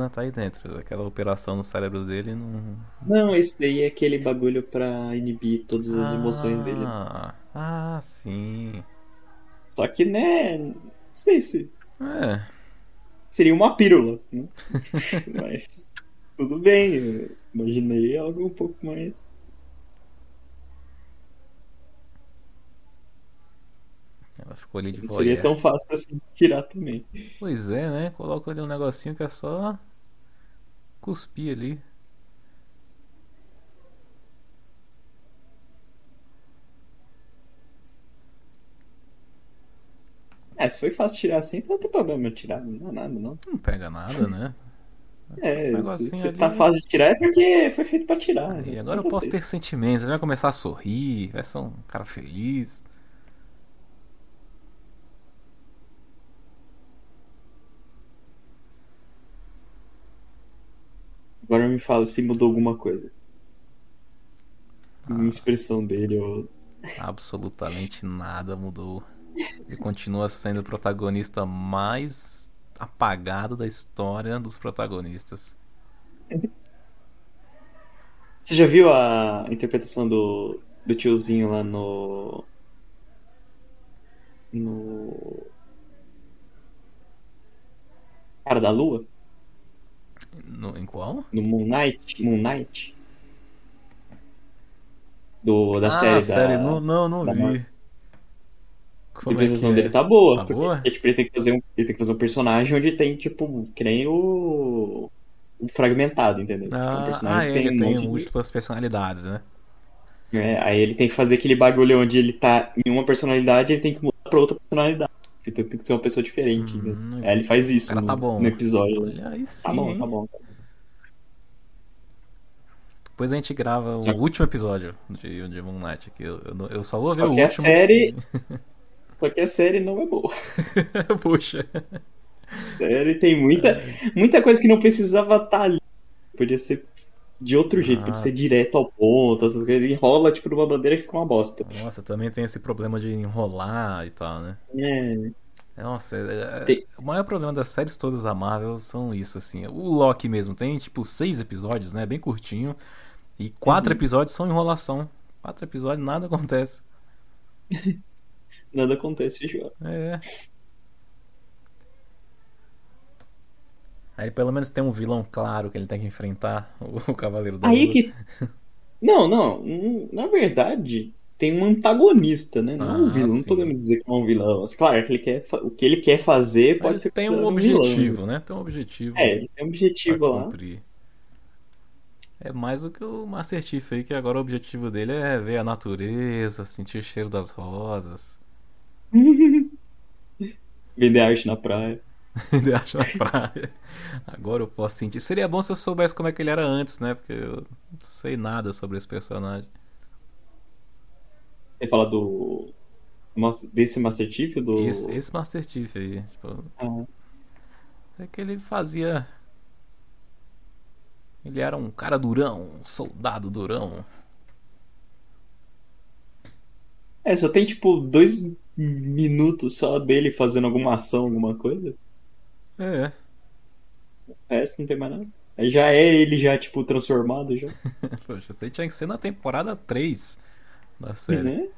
[SPEAKER 2] Ah, a Cortana tá aí dentro. Aquela operação no cérebro dele não.
[SPEAKER 1] Não, esse daí é aquele bagulho pra inibir todas as emoções dele.
[SPEAKER 2] Ah, ah, sim.
[SPEAKER 1] Só que, né, não sei se
[SPEAKER 2] É,
[SPEAKER 1] seria uma pílula, né? Mas tudo bem, imaginei algo um pouco mais.
[SPEAKER 2] Ela ficou ali de
[SPEAKER 1] Não seria tão fácil assim tirar também.
[SPEAKER 2] Pois é, né? Coloca ali um negocinho que é só cuspir ali.
[SPEAKER 1] É, se foi fácil tirar assim, então não tem problema eu tirar, não dá nada, não.
[SPEAKER 2] Não pega nada, né?
[SPEAKER 1] É,
[SPEAKER 2] Um
[SPEAKER 1] se,
[SPEAKER 2] ali.
[SPEAKER 1] tá fácil de tirar é porque foi feito pra tirar.
[SPEAKER 2] Aí,
[SPEAKER 1] né?
[SPEAKER 2] agora eu
[SPEAKER 1] Então,
[SPEAKER 2] posso ter sentimentos. Ele vai começar a sorrir, vai ser um cara feliz.
[SPEAKER 1] Me fala se mudou alguma coisa.
[SPEAKER 2] Ah.
[SPEAKER 1] Em expressão dele, ou...
[SPEAKER 2] Absolutamente nada mudou. Ele continua sendo o protagonista mais apagado da história dos protagonistas.
[SPEAKER 1] Você já viu a interpretação do, do tiozinho lá no. No. Cara da Lua?
[SPEAKER 2] No- em qual?
[SPEAKER 1] No Moon Knight? Moon Knight? Do, da
[SPEAKER 2] ah,
[SPEAKER 1] série da.
[SPEAKER 2] série, não, não, não
[SPEAKER 1] da
[SPEAKER 2] vi.
[SPEAKER 1] Marvel. A
[SPEAKER 2] Como é
[SPEAKER 1] interpretação
[SPEAKER 2] é?
[SPEAKER 1] dele tá boa.
[SPEAKER 2] Tá
[SPEAKER 1] porque,
[SPEAKER 2] boa?
[SPEAKER 1] porque, tipo, ele tem que fazer um, ele tem que fazer um personagem onde tem, tipo, que nem o. o fragmentado, entendeu? É um
[SPEAKER 2] Ah, ah,
[SPEAKER 1] que
[SPEAKER 2] ele
[SPEAKER 1] um
[SPEAKER 2] tem
[SPEAKER 1] monte de-
[SPEAKER 2] múltiplas personalidades, né?
[SPEAKER 1] É, aí ele tem que fazer aquele bagulho onde ele tá em uma personalidade, ele tem que mudar pra outra personalidade. Então tem que ser uma pessoa diferente.
[SPEAKER 2] Hum,
[SPEAKER 1] né? Aí ele faz isso no,
[SPEAKER 2] tá
[SPEAKER 1] no episódio.
[SPEAKER 2] Olha aí sim,
[SPEAKER 1] Tá bom, tá bom.
[SPEAKER 2] Depois a gente grava o
[SPEAKER 1] Só-
[SPEAKER 2] último episódio de, de Moon Knight. Que eu, eu, eu só vou ver
[SPEAKER 1] Só
[SPEAKER 2] o
[SPEAKER 1] que a
[SPEAKER 2] último.
[SPEAKER 1] série. Só que a série não é boa.
[SPEAKER 2] Puxa.
[SPEAKER 1] A série tem muita, muita coisa que não precisava estar ali. Podia ser de outro jeito,
[SPEAKER 2] Ah.
[SPEAKER 1] podia ser direto ao ponto, essas coisas. Ele enrola tipo numa bandeira que fica uma bosta.
[SPEAKER 2] Nossa, também tem esse problema de enrolar e tal, né?
[SPEAKER 1] É,
[SPEAKER 2] Nossa, é- é-
[SPEAKER 1] Tem-
[SPEAKER 2] o maior problema das séries todas da Marvel são isso, assim. O Loki mesmo tem, tipo, seis episódios, né? Bem curtinho. E quatro
[SPEAKER 1] Uhum.
[SPEAKER 2] episódios são enrolação. Quatro episódios, nada acontece.
[SPEAKER 1] nada acontece, fechou.
[SPEAKER 2] É. Aí pelo menos tem um vilão claro que ele tem que enfrentar, o, o Cavaleiro da
[SPEAKER 1] Aí que. Não, não. hum, Na verdade, tem um antagonista, né? Não é um
[SPEAKER 2] Ah,
[SPEAKER 1] vilão. Não
[SPEAKER 2] sim.
[SPEAKER 1] podemos dizer que é um vilão. Mas, Claro, que ele quer, o que ele quer fazer pode ser
[SPEAKER 2] tem um
[SPEAKER 1] considerado vilão,
[SPEAKER 2] objetivo, né? Tem um objetivo
[SPEAKER 1] né? É, ele tem um objetivo lá.
[SPEAKER 2] cumprir. É mais do que o Master Chief aí, que agora o objetivo dele é ver a natureza, sentir o cheiro das rosas.
[SPEAKER 1] Vender arte na praia.
[SPEAKER 2] Ele acha na praia. Agora eu posso sentir. Seria bom se eu soubesse como é que ele era antes, né? Porque eu não sei nada sobre esse personagem.
[SPEAKER 1] Você fala do. Desse Master Chief? Do...
[SPEAKER 2] Esse, esse Master Chief aí, tipo,
[SPEAKER 1] Ah,
[SPEAKER 2] é que ele fazia. Ele era um cara durão, um soldado durão.
[SPEAKER 1] É, só tem tipo dois minutos só dele fazendo alguma ação, alguma coisa.
[SPEAKER 2] É.
[SPEAKER 1] O resto não tem mais nada. Já é ele já, tipo, transformado já.
[SPEAKER 2] Poxa, isso aí tinha que ser na temporada 3 da série.
[SPEAKER 1] Né?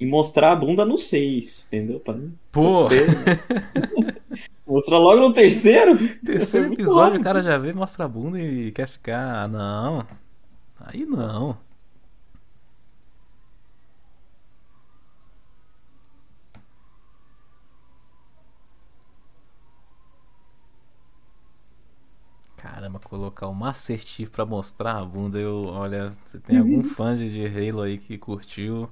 [SPEAKER 1] E mostrar a bunda no 6, entendeu? Pra
[SPEAKER 2] Pô,
[SPEAKER 1] Mostrar logo no terceiro?
[SPEAKER 2] terceiro
[SPEAKER 1] Muito
[SPEAKER 2] episódio o cara já vê, mostra a bunda e quer ficar. Ah, Não. Aí não. Caramba, colocar o Master Chief pra mostrar a bunda, eu. Olha, você tem algum fã de Halo aí que curtiu? Não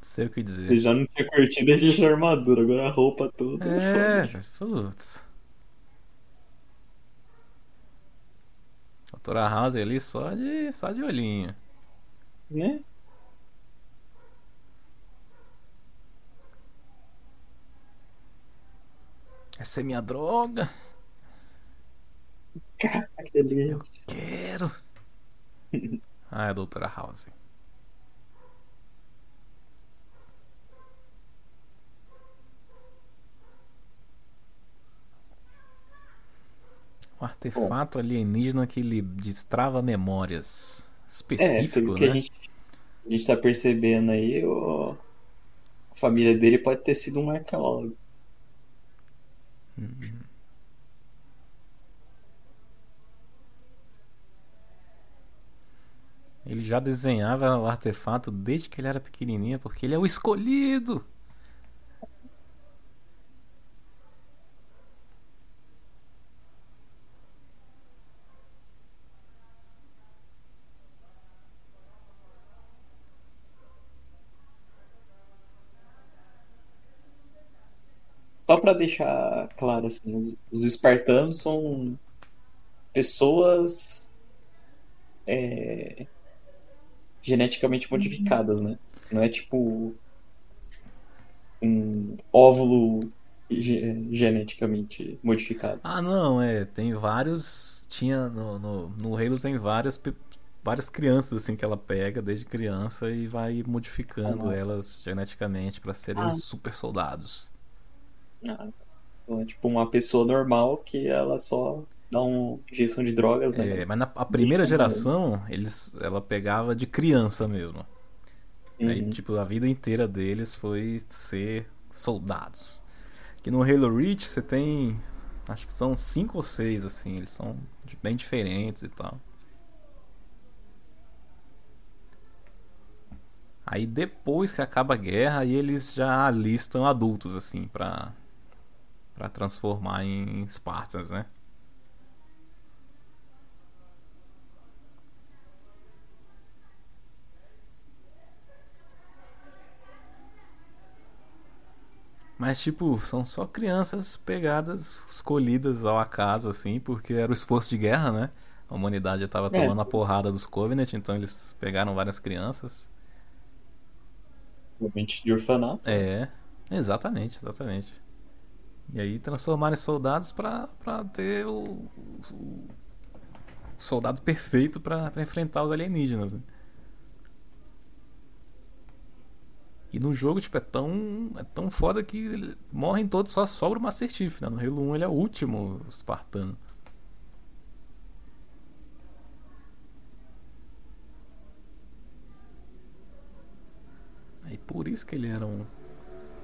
[SPEAKER 2] sei o que
[SPEAKER 1] Ele
[SPEAKER 2] dizer.
[SPEAKER 1] já não tinha curtido, ele tinha armadura, agora a roupa toda.
[SPEAKER 2] É,
[SPEAKER 1] foda.
[SPEAKER 2] putz. Doutora House ali só de, só de olhinho.
[SPEAKER 1] Né?
[SPEAKER 2] Essa é minha droga.
[SPEAKER 1] Caraca, que delícia.
[SPEAKER 2] Quero. Ah, é a Doutora House. Um artefato alienígena que ele destrava memórias.
[SPEAKER 1] É,
[SPEAKER 2] Específico,
[SPEAKER 1] que
[SPEAKER 2] né?
[SPEAKER 1] a gente, a gente tá percebendo aí, o- a família dele pode ter sido um arqueólogo.
[SPEAKER 2] Ele já desenhava o artefato desde que ele era pequenininho, porque ele é o escolhido.
[SPEAKER 1] Só pra deixar claro, assim, os, os espartanos são pessoas é, geneticamente modificadas, né? Não é tipo um óvulo ge- geneticamente modificado.
[SPEAKER 2] Ah, não, é. Tem vários. Tinha no, no, no Halo tem várias, várias crianças assim que ela pega desde criança e vai modificando
[SPEAKER 1] Ah.
[SPEAKER 2] elas geneticamente pra serem
[SPEAKER 1] Ah.
[SPEAKER 2] super soldados.
[SPEAKER 1] Ah, Então é tipo uma pessoa normal que ela só dá uma injeção de drogas, né?
[SPEAKER 2] É, mas na a primeira geração, eles, ela pegava de criança mesmo. Aí,
[SPEAKER 1] Uhum.
[SPEAKER 2] tipo, a vida inteira deles foi ser soldados. Que no Halo Reach você tem. Acho que são cinco ou seis, assim. Eles são bem diferentes e tal. Aí depois que acaba a guerra, aí eles já alistam adultos, assim, pra, pra transformar em Spartans, né? Mas, tipo, são só crianças pegadas, escolhidas ao acaso, assim, porque era o esforço de guerra, né? A humanidade já tava
[SPEAKER 1] É.
[SPEAKER 2] tomando a porrada dos Covenant, então eles pegaram várias crianças.
[SPEAKER 1] Provavelmente de orfanato.
[SPEAKER 2] É, exatamente, exatamente. E aí transformaram em soldados pra, pra ter o, o soldado perfeito pra, pra enfrentar os alienígenas. né? E no jogo, tipo, é tão, é tão foda que morrem todos, só sobra o Master Chief, né? No Halo 1 ele é o último espartano. Aí por isso que ele era um,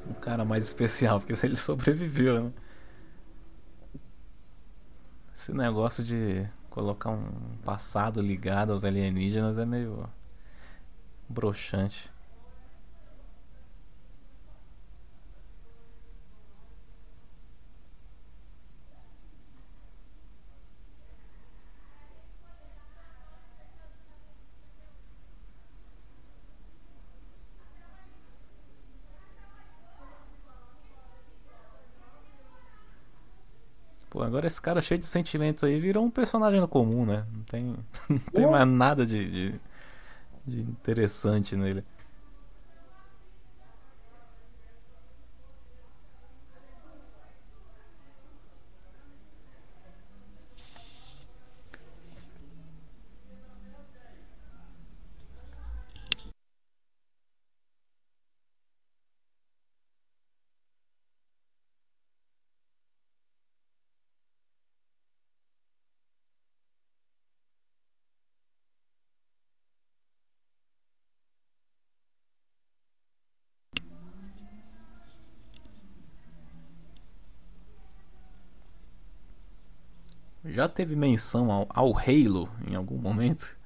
[SPEAKER 2] um cara mais especial, porque ele sobreviveu, né? Esse negócio de colocar um passado ligado aos alienígenas é meio broxante. Pô, agora esse cara cheio de sentimentos aí virou um personagem comum, né? Não tem, não tem
[SPEAKER 1] É.
[SPEAKER 2] mais nada de, de, de interessante nele. Já teve menção ao, ao Halo em algum momento?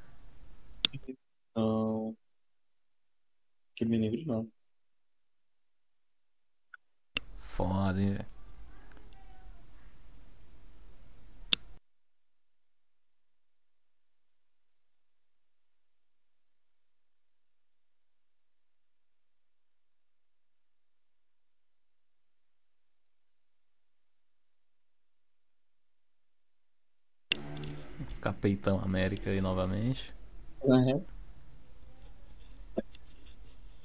[SPEAKER 1] Não. Que me lembro, não.
[SPEAKER 2] Foda, hein, velho. Capitão América aí novamente.
[SPEAKER 1] Uhum.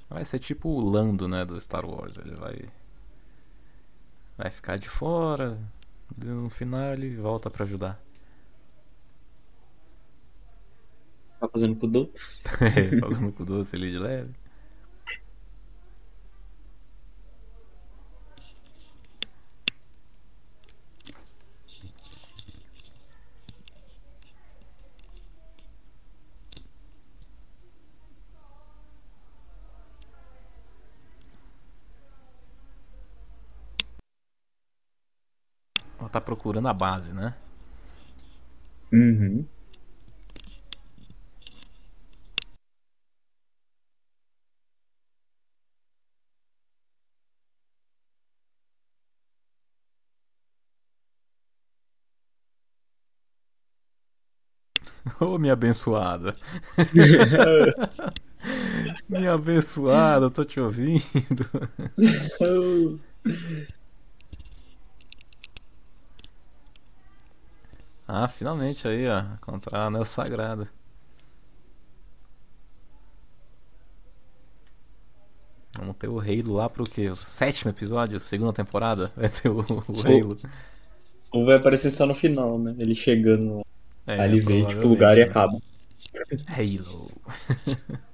[SPEAKER 2] Vai ser tipo o Lando, né, do Star Wars. Ele vai. Vai ficar de fora. No final ele volta pra ajudar.
[SPEAKER 1] Tá fazendo com doce.
[SPEAKER 2] É, Fazendo com doce ali de leve. Tá procurando a base, né?
[SPEAKER 1] Uhum.
[SPEAKER 2] Ô, minha abençoada. minha abençoada, tô te ouvindo. Ah, finalmente aí, ó. Encontrar a anel sagrado. Vamos ter o Halo lá pro quê? O sétimo episódio? Segunda temporada? Vai ter o, o Halo.
[SPEAKER 1] Ou vai aparecer só no final, né? Ele chegando
[SPEAKER 2] É,
[SPEAKER 1] ali, vê, tipo, o
[SPEAKER 2] provavelmente,
[SPEAKER 1] lugar e
[SPEAKER 2] né?
[SPEAKER 1] acaba.
[SPEAKER 2] Halo.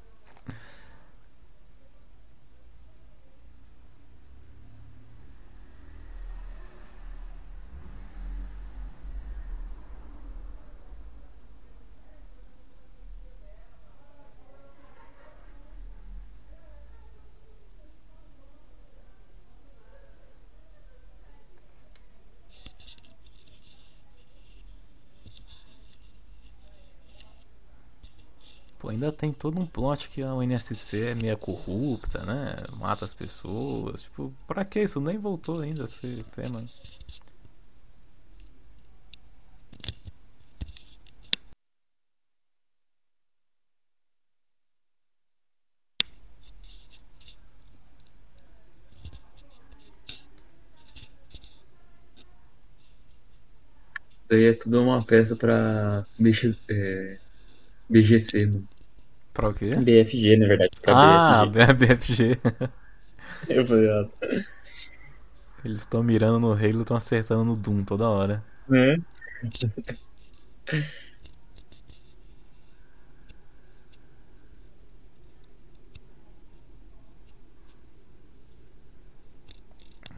[SPEAKER 2] ainda tem todo um plot que a UNSC é meio corrupta, né? Mata as pessoas. Tipo, pra que isso? Nem voltou ainda esse tema.
[SPEAKER 1] Daí é tudo uma peça pra BG, é, BGC, mano.
[SPEAKER 2] Pra o quê?
[SPEAKER 1] BFG, na verdade.
[SPEAKER 2] Ah,
[SPEAKER 1] BFG.
[SPEAKER 2] BFG.
[SPEAKER 1] Eu falei, ah,
[SPEAKER 2] Eles estão mirando no Halo e estão acertando no Doom toda hora.
[SPEAKER 1] né?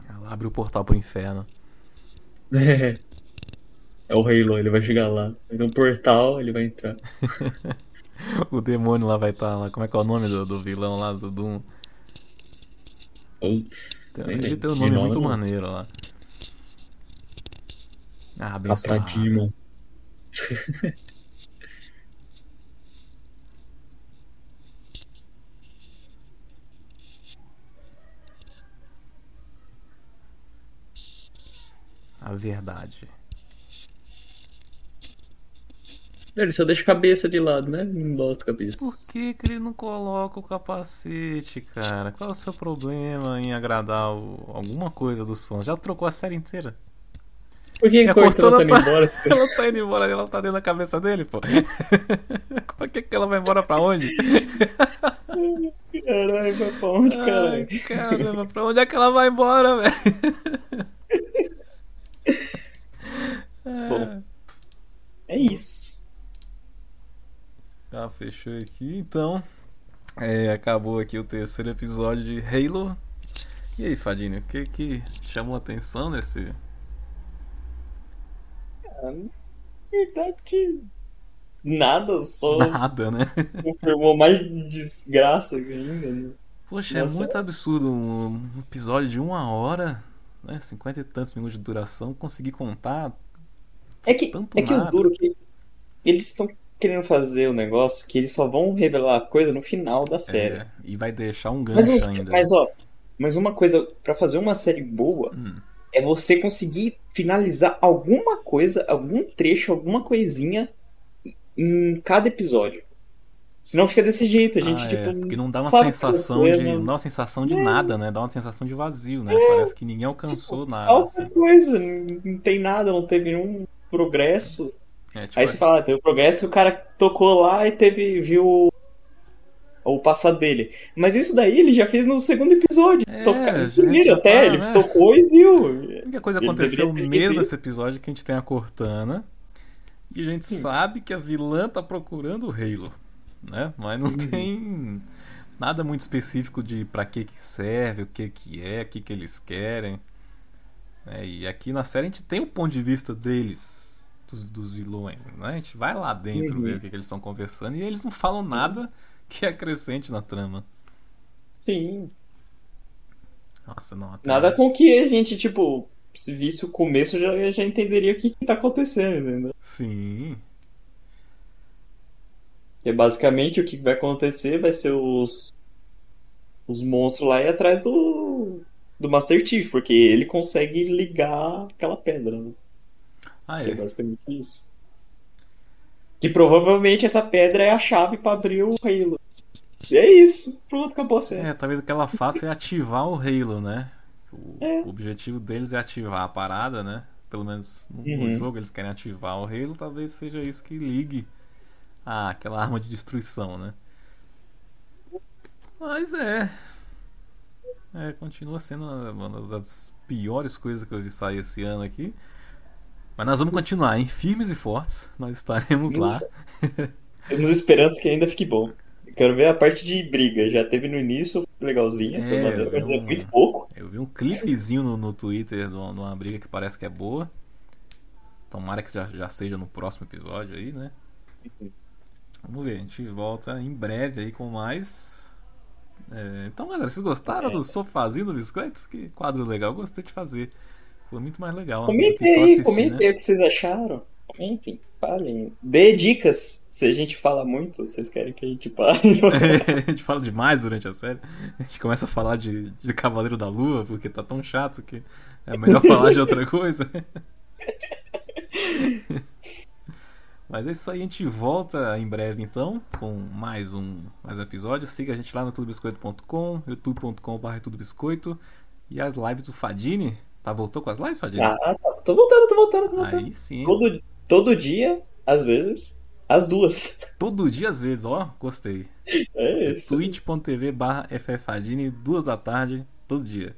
[SPEAKER 2] Ela abre o portal pro inferno.
[SPEAKER 1] É. É o Halo, ele vai chegar lá. Vai ter um portal, ele vai entrar.
[SPEAKER 2] o demônio lá vai estar lá. Como é que é o nome do, do vilão lá do Doom?
[SPEAKER 1] Nem
[SPEAKER 2] Ele tem um nome muito
[SPEAKER 1] não.
[SPEAKER 2] maneiro lá. Ah, abençoado.
[SPEAKER 1] Atradimon.
[SPEAKER 2] A verdade.
[SPEAKER 1] Ele só deixa a cabeça de lado, né? Não bota a cabeça.
[SPEAKER 2] Por que, que ele não coloca o capacete, cara? Qual é o seu problema em agradar o- alguma coisa dos fãs? Já trocou a série inteira.
[SPEAKER 1] Por que
[SPEAKER 2] a
[SPEAKER 1] Cortana tá indo embora? cara?
[SPEAKER 2] Ela tá indo embora, ela tá dentro da cabeça dele, pô. Por que, que ela vai embora pra onde?
[SPEAKER 1] Caralho, vai pra onde,
[SPEAKER 2] Ai,
[SPEAKER 1] caralho?
[SPEAKER 2] caramba, pra onde é que ela vai embora, velho?
[SPEAKER 1] Bom. É isso.
[SPEAKER 2] Ah, fechou aqui. Então, é, acabou aqui o terceiro episódio de Halo. E aí, Fadinho, o que que chamou a atenção nesse...
[SPEAKER 1] Na verdade, nada, só
[SPEAKER 2] Nada, né?
[SPEAKER 1] confirmou mais desgraça ainda, né?
[SPEAKER 2] Poxa, é
[SPEAKER 1] Nossa.
[SPEAKER 2] muito absurdo um episódio de uma hora, né? 50 e tantos minutos de duração, conseguir contar
[SPEAKER 1] É que, é que o
[SPEAKER 2] nada.
[SPEAKER 1] duro que eles estão querendo fazer o negócio que eles só vão revelar a coisa no final da série.
[SPEAKER 2] É, e vai deixar um
[SPEAKER 1] Mas,
[SPEAKER 2] gancho
[SPEAKER 1] os-
[SPEAKER 2] ainda.
[SPEAKER 1] mas ó, mas uma coisa pra fazer uma série boa
[SPEAKER 2] Hum.
[SPEAKER 1] é você conseguir finalizar alguma coisa, algum trecho, alguma coisinha em cada episódio. Senão fica desse jeito, a gente
[SPEAKER 2] Ah,
[SPEAKER 1] tipo
[SPEAKER 2] é, porque não dá uma sensação
[SPEAKER 1] qual
[SPEAKER 2] de. Não dá uma sensação de
[SPEAKER 1] É.
[SPEAKER 2] nada, né? Dá uma sensação de vazio, né? Parece que ninguém alcançou nada.
[SPEAKER 1] falta
[SPEAKER 2] assim.
[SPEAKER 1] coisa, não tem nada, não teve nenhum progresso.
[SPEAKER 2] É, tipo,
[SPEAKER 1] Aí você fala, ah, teve progresso que o cara tocou lá e teve, viu o- o passado dele. Mas isso daí ele já fez no segundo episódio.
[SPEAKER 2] É,
[SPEAKER 1] Toca- primeiro até,
[SPEAKER 2] tá,
[SPEAKER 1] ele
[SPEAKER 2] né?
[SPEAKER 1] tocou e viu.
[SPEAKER 2] A única coisa que aconteceu mesmo nesse episódio é que a gente tem a Cortana. E a gente sabe que a vilã tá procurando o Halo. Né? Mas não tem nada muito específico de pra que que serve, o que que é, o que que eles querem. É, e aqui na série a gente tem o ponto de vista deles, dos, dos vilões. Né? A gente vai lá dentro
[SPEAKER 1] Uhum.
[SPEAKER 2] ver o que, que eles estão conversando e eles não falam nada que acrescente na trama.
[SPEAKER 1] Sim.
[SPEAKER 2] Nossa, não.
[SPEAKER 1] Nada com que a gente, tipo, se visse o começo, já, já entenderia o que, que tá acontecendo, entendeu?
[SPEAKER 2] Sim.
[SPEAKER 1] Que é basicamente o que vai acontecer vai ser os. Os monstros lá e atrás do. Do Master Chief, porque ele consegue ligar aquela pedra, né?
[SPEAKER 2] Ah,
[SPEAKER 1] Que é
[SPEAKER 2] é.
[SPEAKER 1] basicamente isso. Que provavelmente essa pedra é a chave pra abrir o Halo. E é isso. Pronto, acabou a série.
[SPEAKER 2] É, talvez o que ela faça é ativar o Halo, né? O,
[SPEAKER 1] É.
[SPEAKER 2] o objetivo deles é ativar a parada, né? Pelo menos no,
[SPEAKER 1] Uhum.
[SPEAKER 2] jogo eles querem ativar o Halo, talvez seja isso que ligue a aquela arma de destruição, né? Mas é. É, continua sendo uma, uma das piores coisas que eu vi sair esse ano aqui. Mas nós vamos continuar, hein? Firmes e fortes. Nós estaremos lá.
[SPEAKER 1] Temos esperança que ainda fique bom. Quero ver a parte de briga. Já teve no início, legalzinha,
[SPEAKER 2] É,
[SPEAKER 1] maneiro, mas é
[SPEAKER 2] eu-
[SPEAKER 1] muito pouco.
[SPEAKER 2] Eu vi um clipezinho no, no Twitter de uma, de uma briga que parece que é boa. Tomara que já, já seja no próximo episódio aí, né? Vamos ver, a gente volta em breve aí com mais. É, então, galera, vocês gostaram
[SPEAKER 1] É.
[SPEAKER 2] do sofazinho do Biscoitos? Que quadro legal, gostei de fazer. Foi muito mais legal.
[SPEAKER 1] Comentem aí,
[SPEAKER 2] assistir,
[SPEAKER 1] comentem
[SPEAKER 2] né?
[SPEAKER 1] o que vocês acharam. Comentem, falem. Dê dicas. Se a gente fala muito, vocês querem que a gente pare.
[SPEAKER 2] a gente fala demais durante a série. A gente começa a falar de, de Cavaleiro da Lua, porque tá tão chato que é melhor falar de outra coisa. Mas é isso aí, a gente volta em breve então com mais um, mais um episódio. Siga a gente lá no tudobiscoito.com, youtube.com.br tudobiscoito e as lives do Fadini. Tá, voltou com as lives, Fadini?
[SPEAKER 1] Ah, tá. Tô voltando, tô voltando, tô voltando.
[SPEAKER 2] aí sim.
[SPEAKER 1] Todo, todo dia, às vezes, as duas.
[SPEAKER 2] Todo dia às vezes, ó, gostei.
[SPEAKER 1] É isso.
[SPEAKER 2] twitch.tv barra ffadini, duas da tarde, todo dia.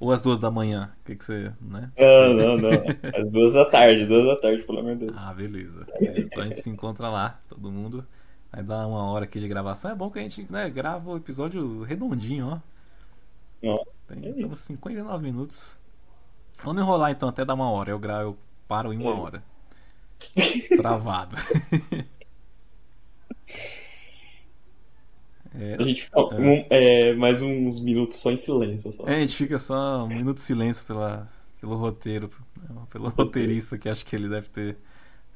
[SPEAKER 2] Ou às duas da manhã, o que, que você, né?
[SPEAKER 1] Não, não, não. Às duas da tarde, duas da tarde, pelo amor de Deus.
[SPEAKER 2] Ah, beleza. Então a gente se encontra lá, todo mundo. Vai dar uma hora aqui de gravação. É bom que a gente né, grava o episódio redondinho, ó.
[SPEAKER 1] Ó,
[SPEAKER 2] Tem,
[SPEAKER 1] é
[SPEAKER 2] estamos
[SPEAKER 1] isso.
[SPEAKER 2] 59 minutos. Vamos enrolar então até dar uma hora. Eu, gravo, eu paro em uma
[SPEAKER 1] É.
[SPEAKER 2] hora. Travado. É,
[SPEAKER 1] A gente fica um- é, mais uns minutos só em silêncio. Só.
[SPEAKER 2] É, a gente fica só um minuto de silêncio pela, pelo roteiro, pelo roteirista que acho que ele deve ter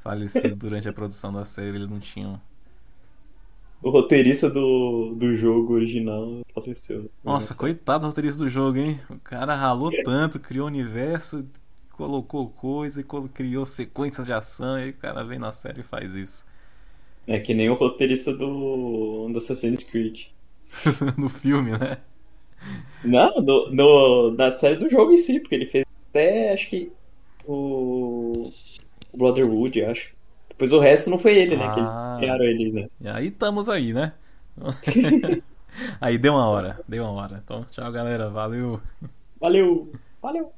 [SPEAKER 2] falecido durante a produção da série. Eles não tinham.
[SPEAKER 1] O roteirista do, do jogo original faleceu.
[SPEAKER 2] Nossa, coitado do roteirista do jogo, hein? O cara ralou tanto, criou universo, colocou coisa e criou sequências de ação. E aí o cara vem na série e faz isso.
[SPEAKER 1] É que nem o roteirista do, do Assassin's Creed.
[SPEAKER 2] no filme, né?
[SPEAKER 1] Não, no, no, na série do jogo em si, porque ele fez até, acho que, o Brotherhood, acho. Depois o resto não foi ele, né? Que
[SPEAKER 2] Ah.
[SPEAKER 1] eles criaram ele, né?
[SPEAKER 2] E aí estamos aí, né? aí deu uma hora, deu uma hora. Então, tchau, galera. Valeu.
[SPEAKER 1] Valeu! Valeu!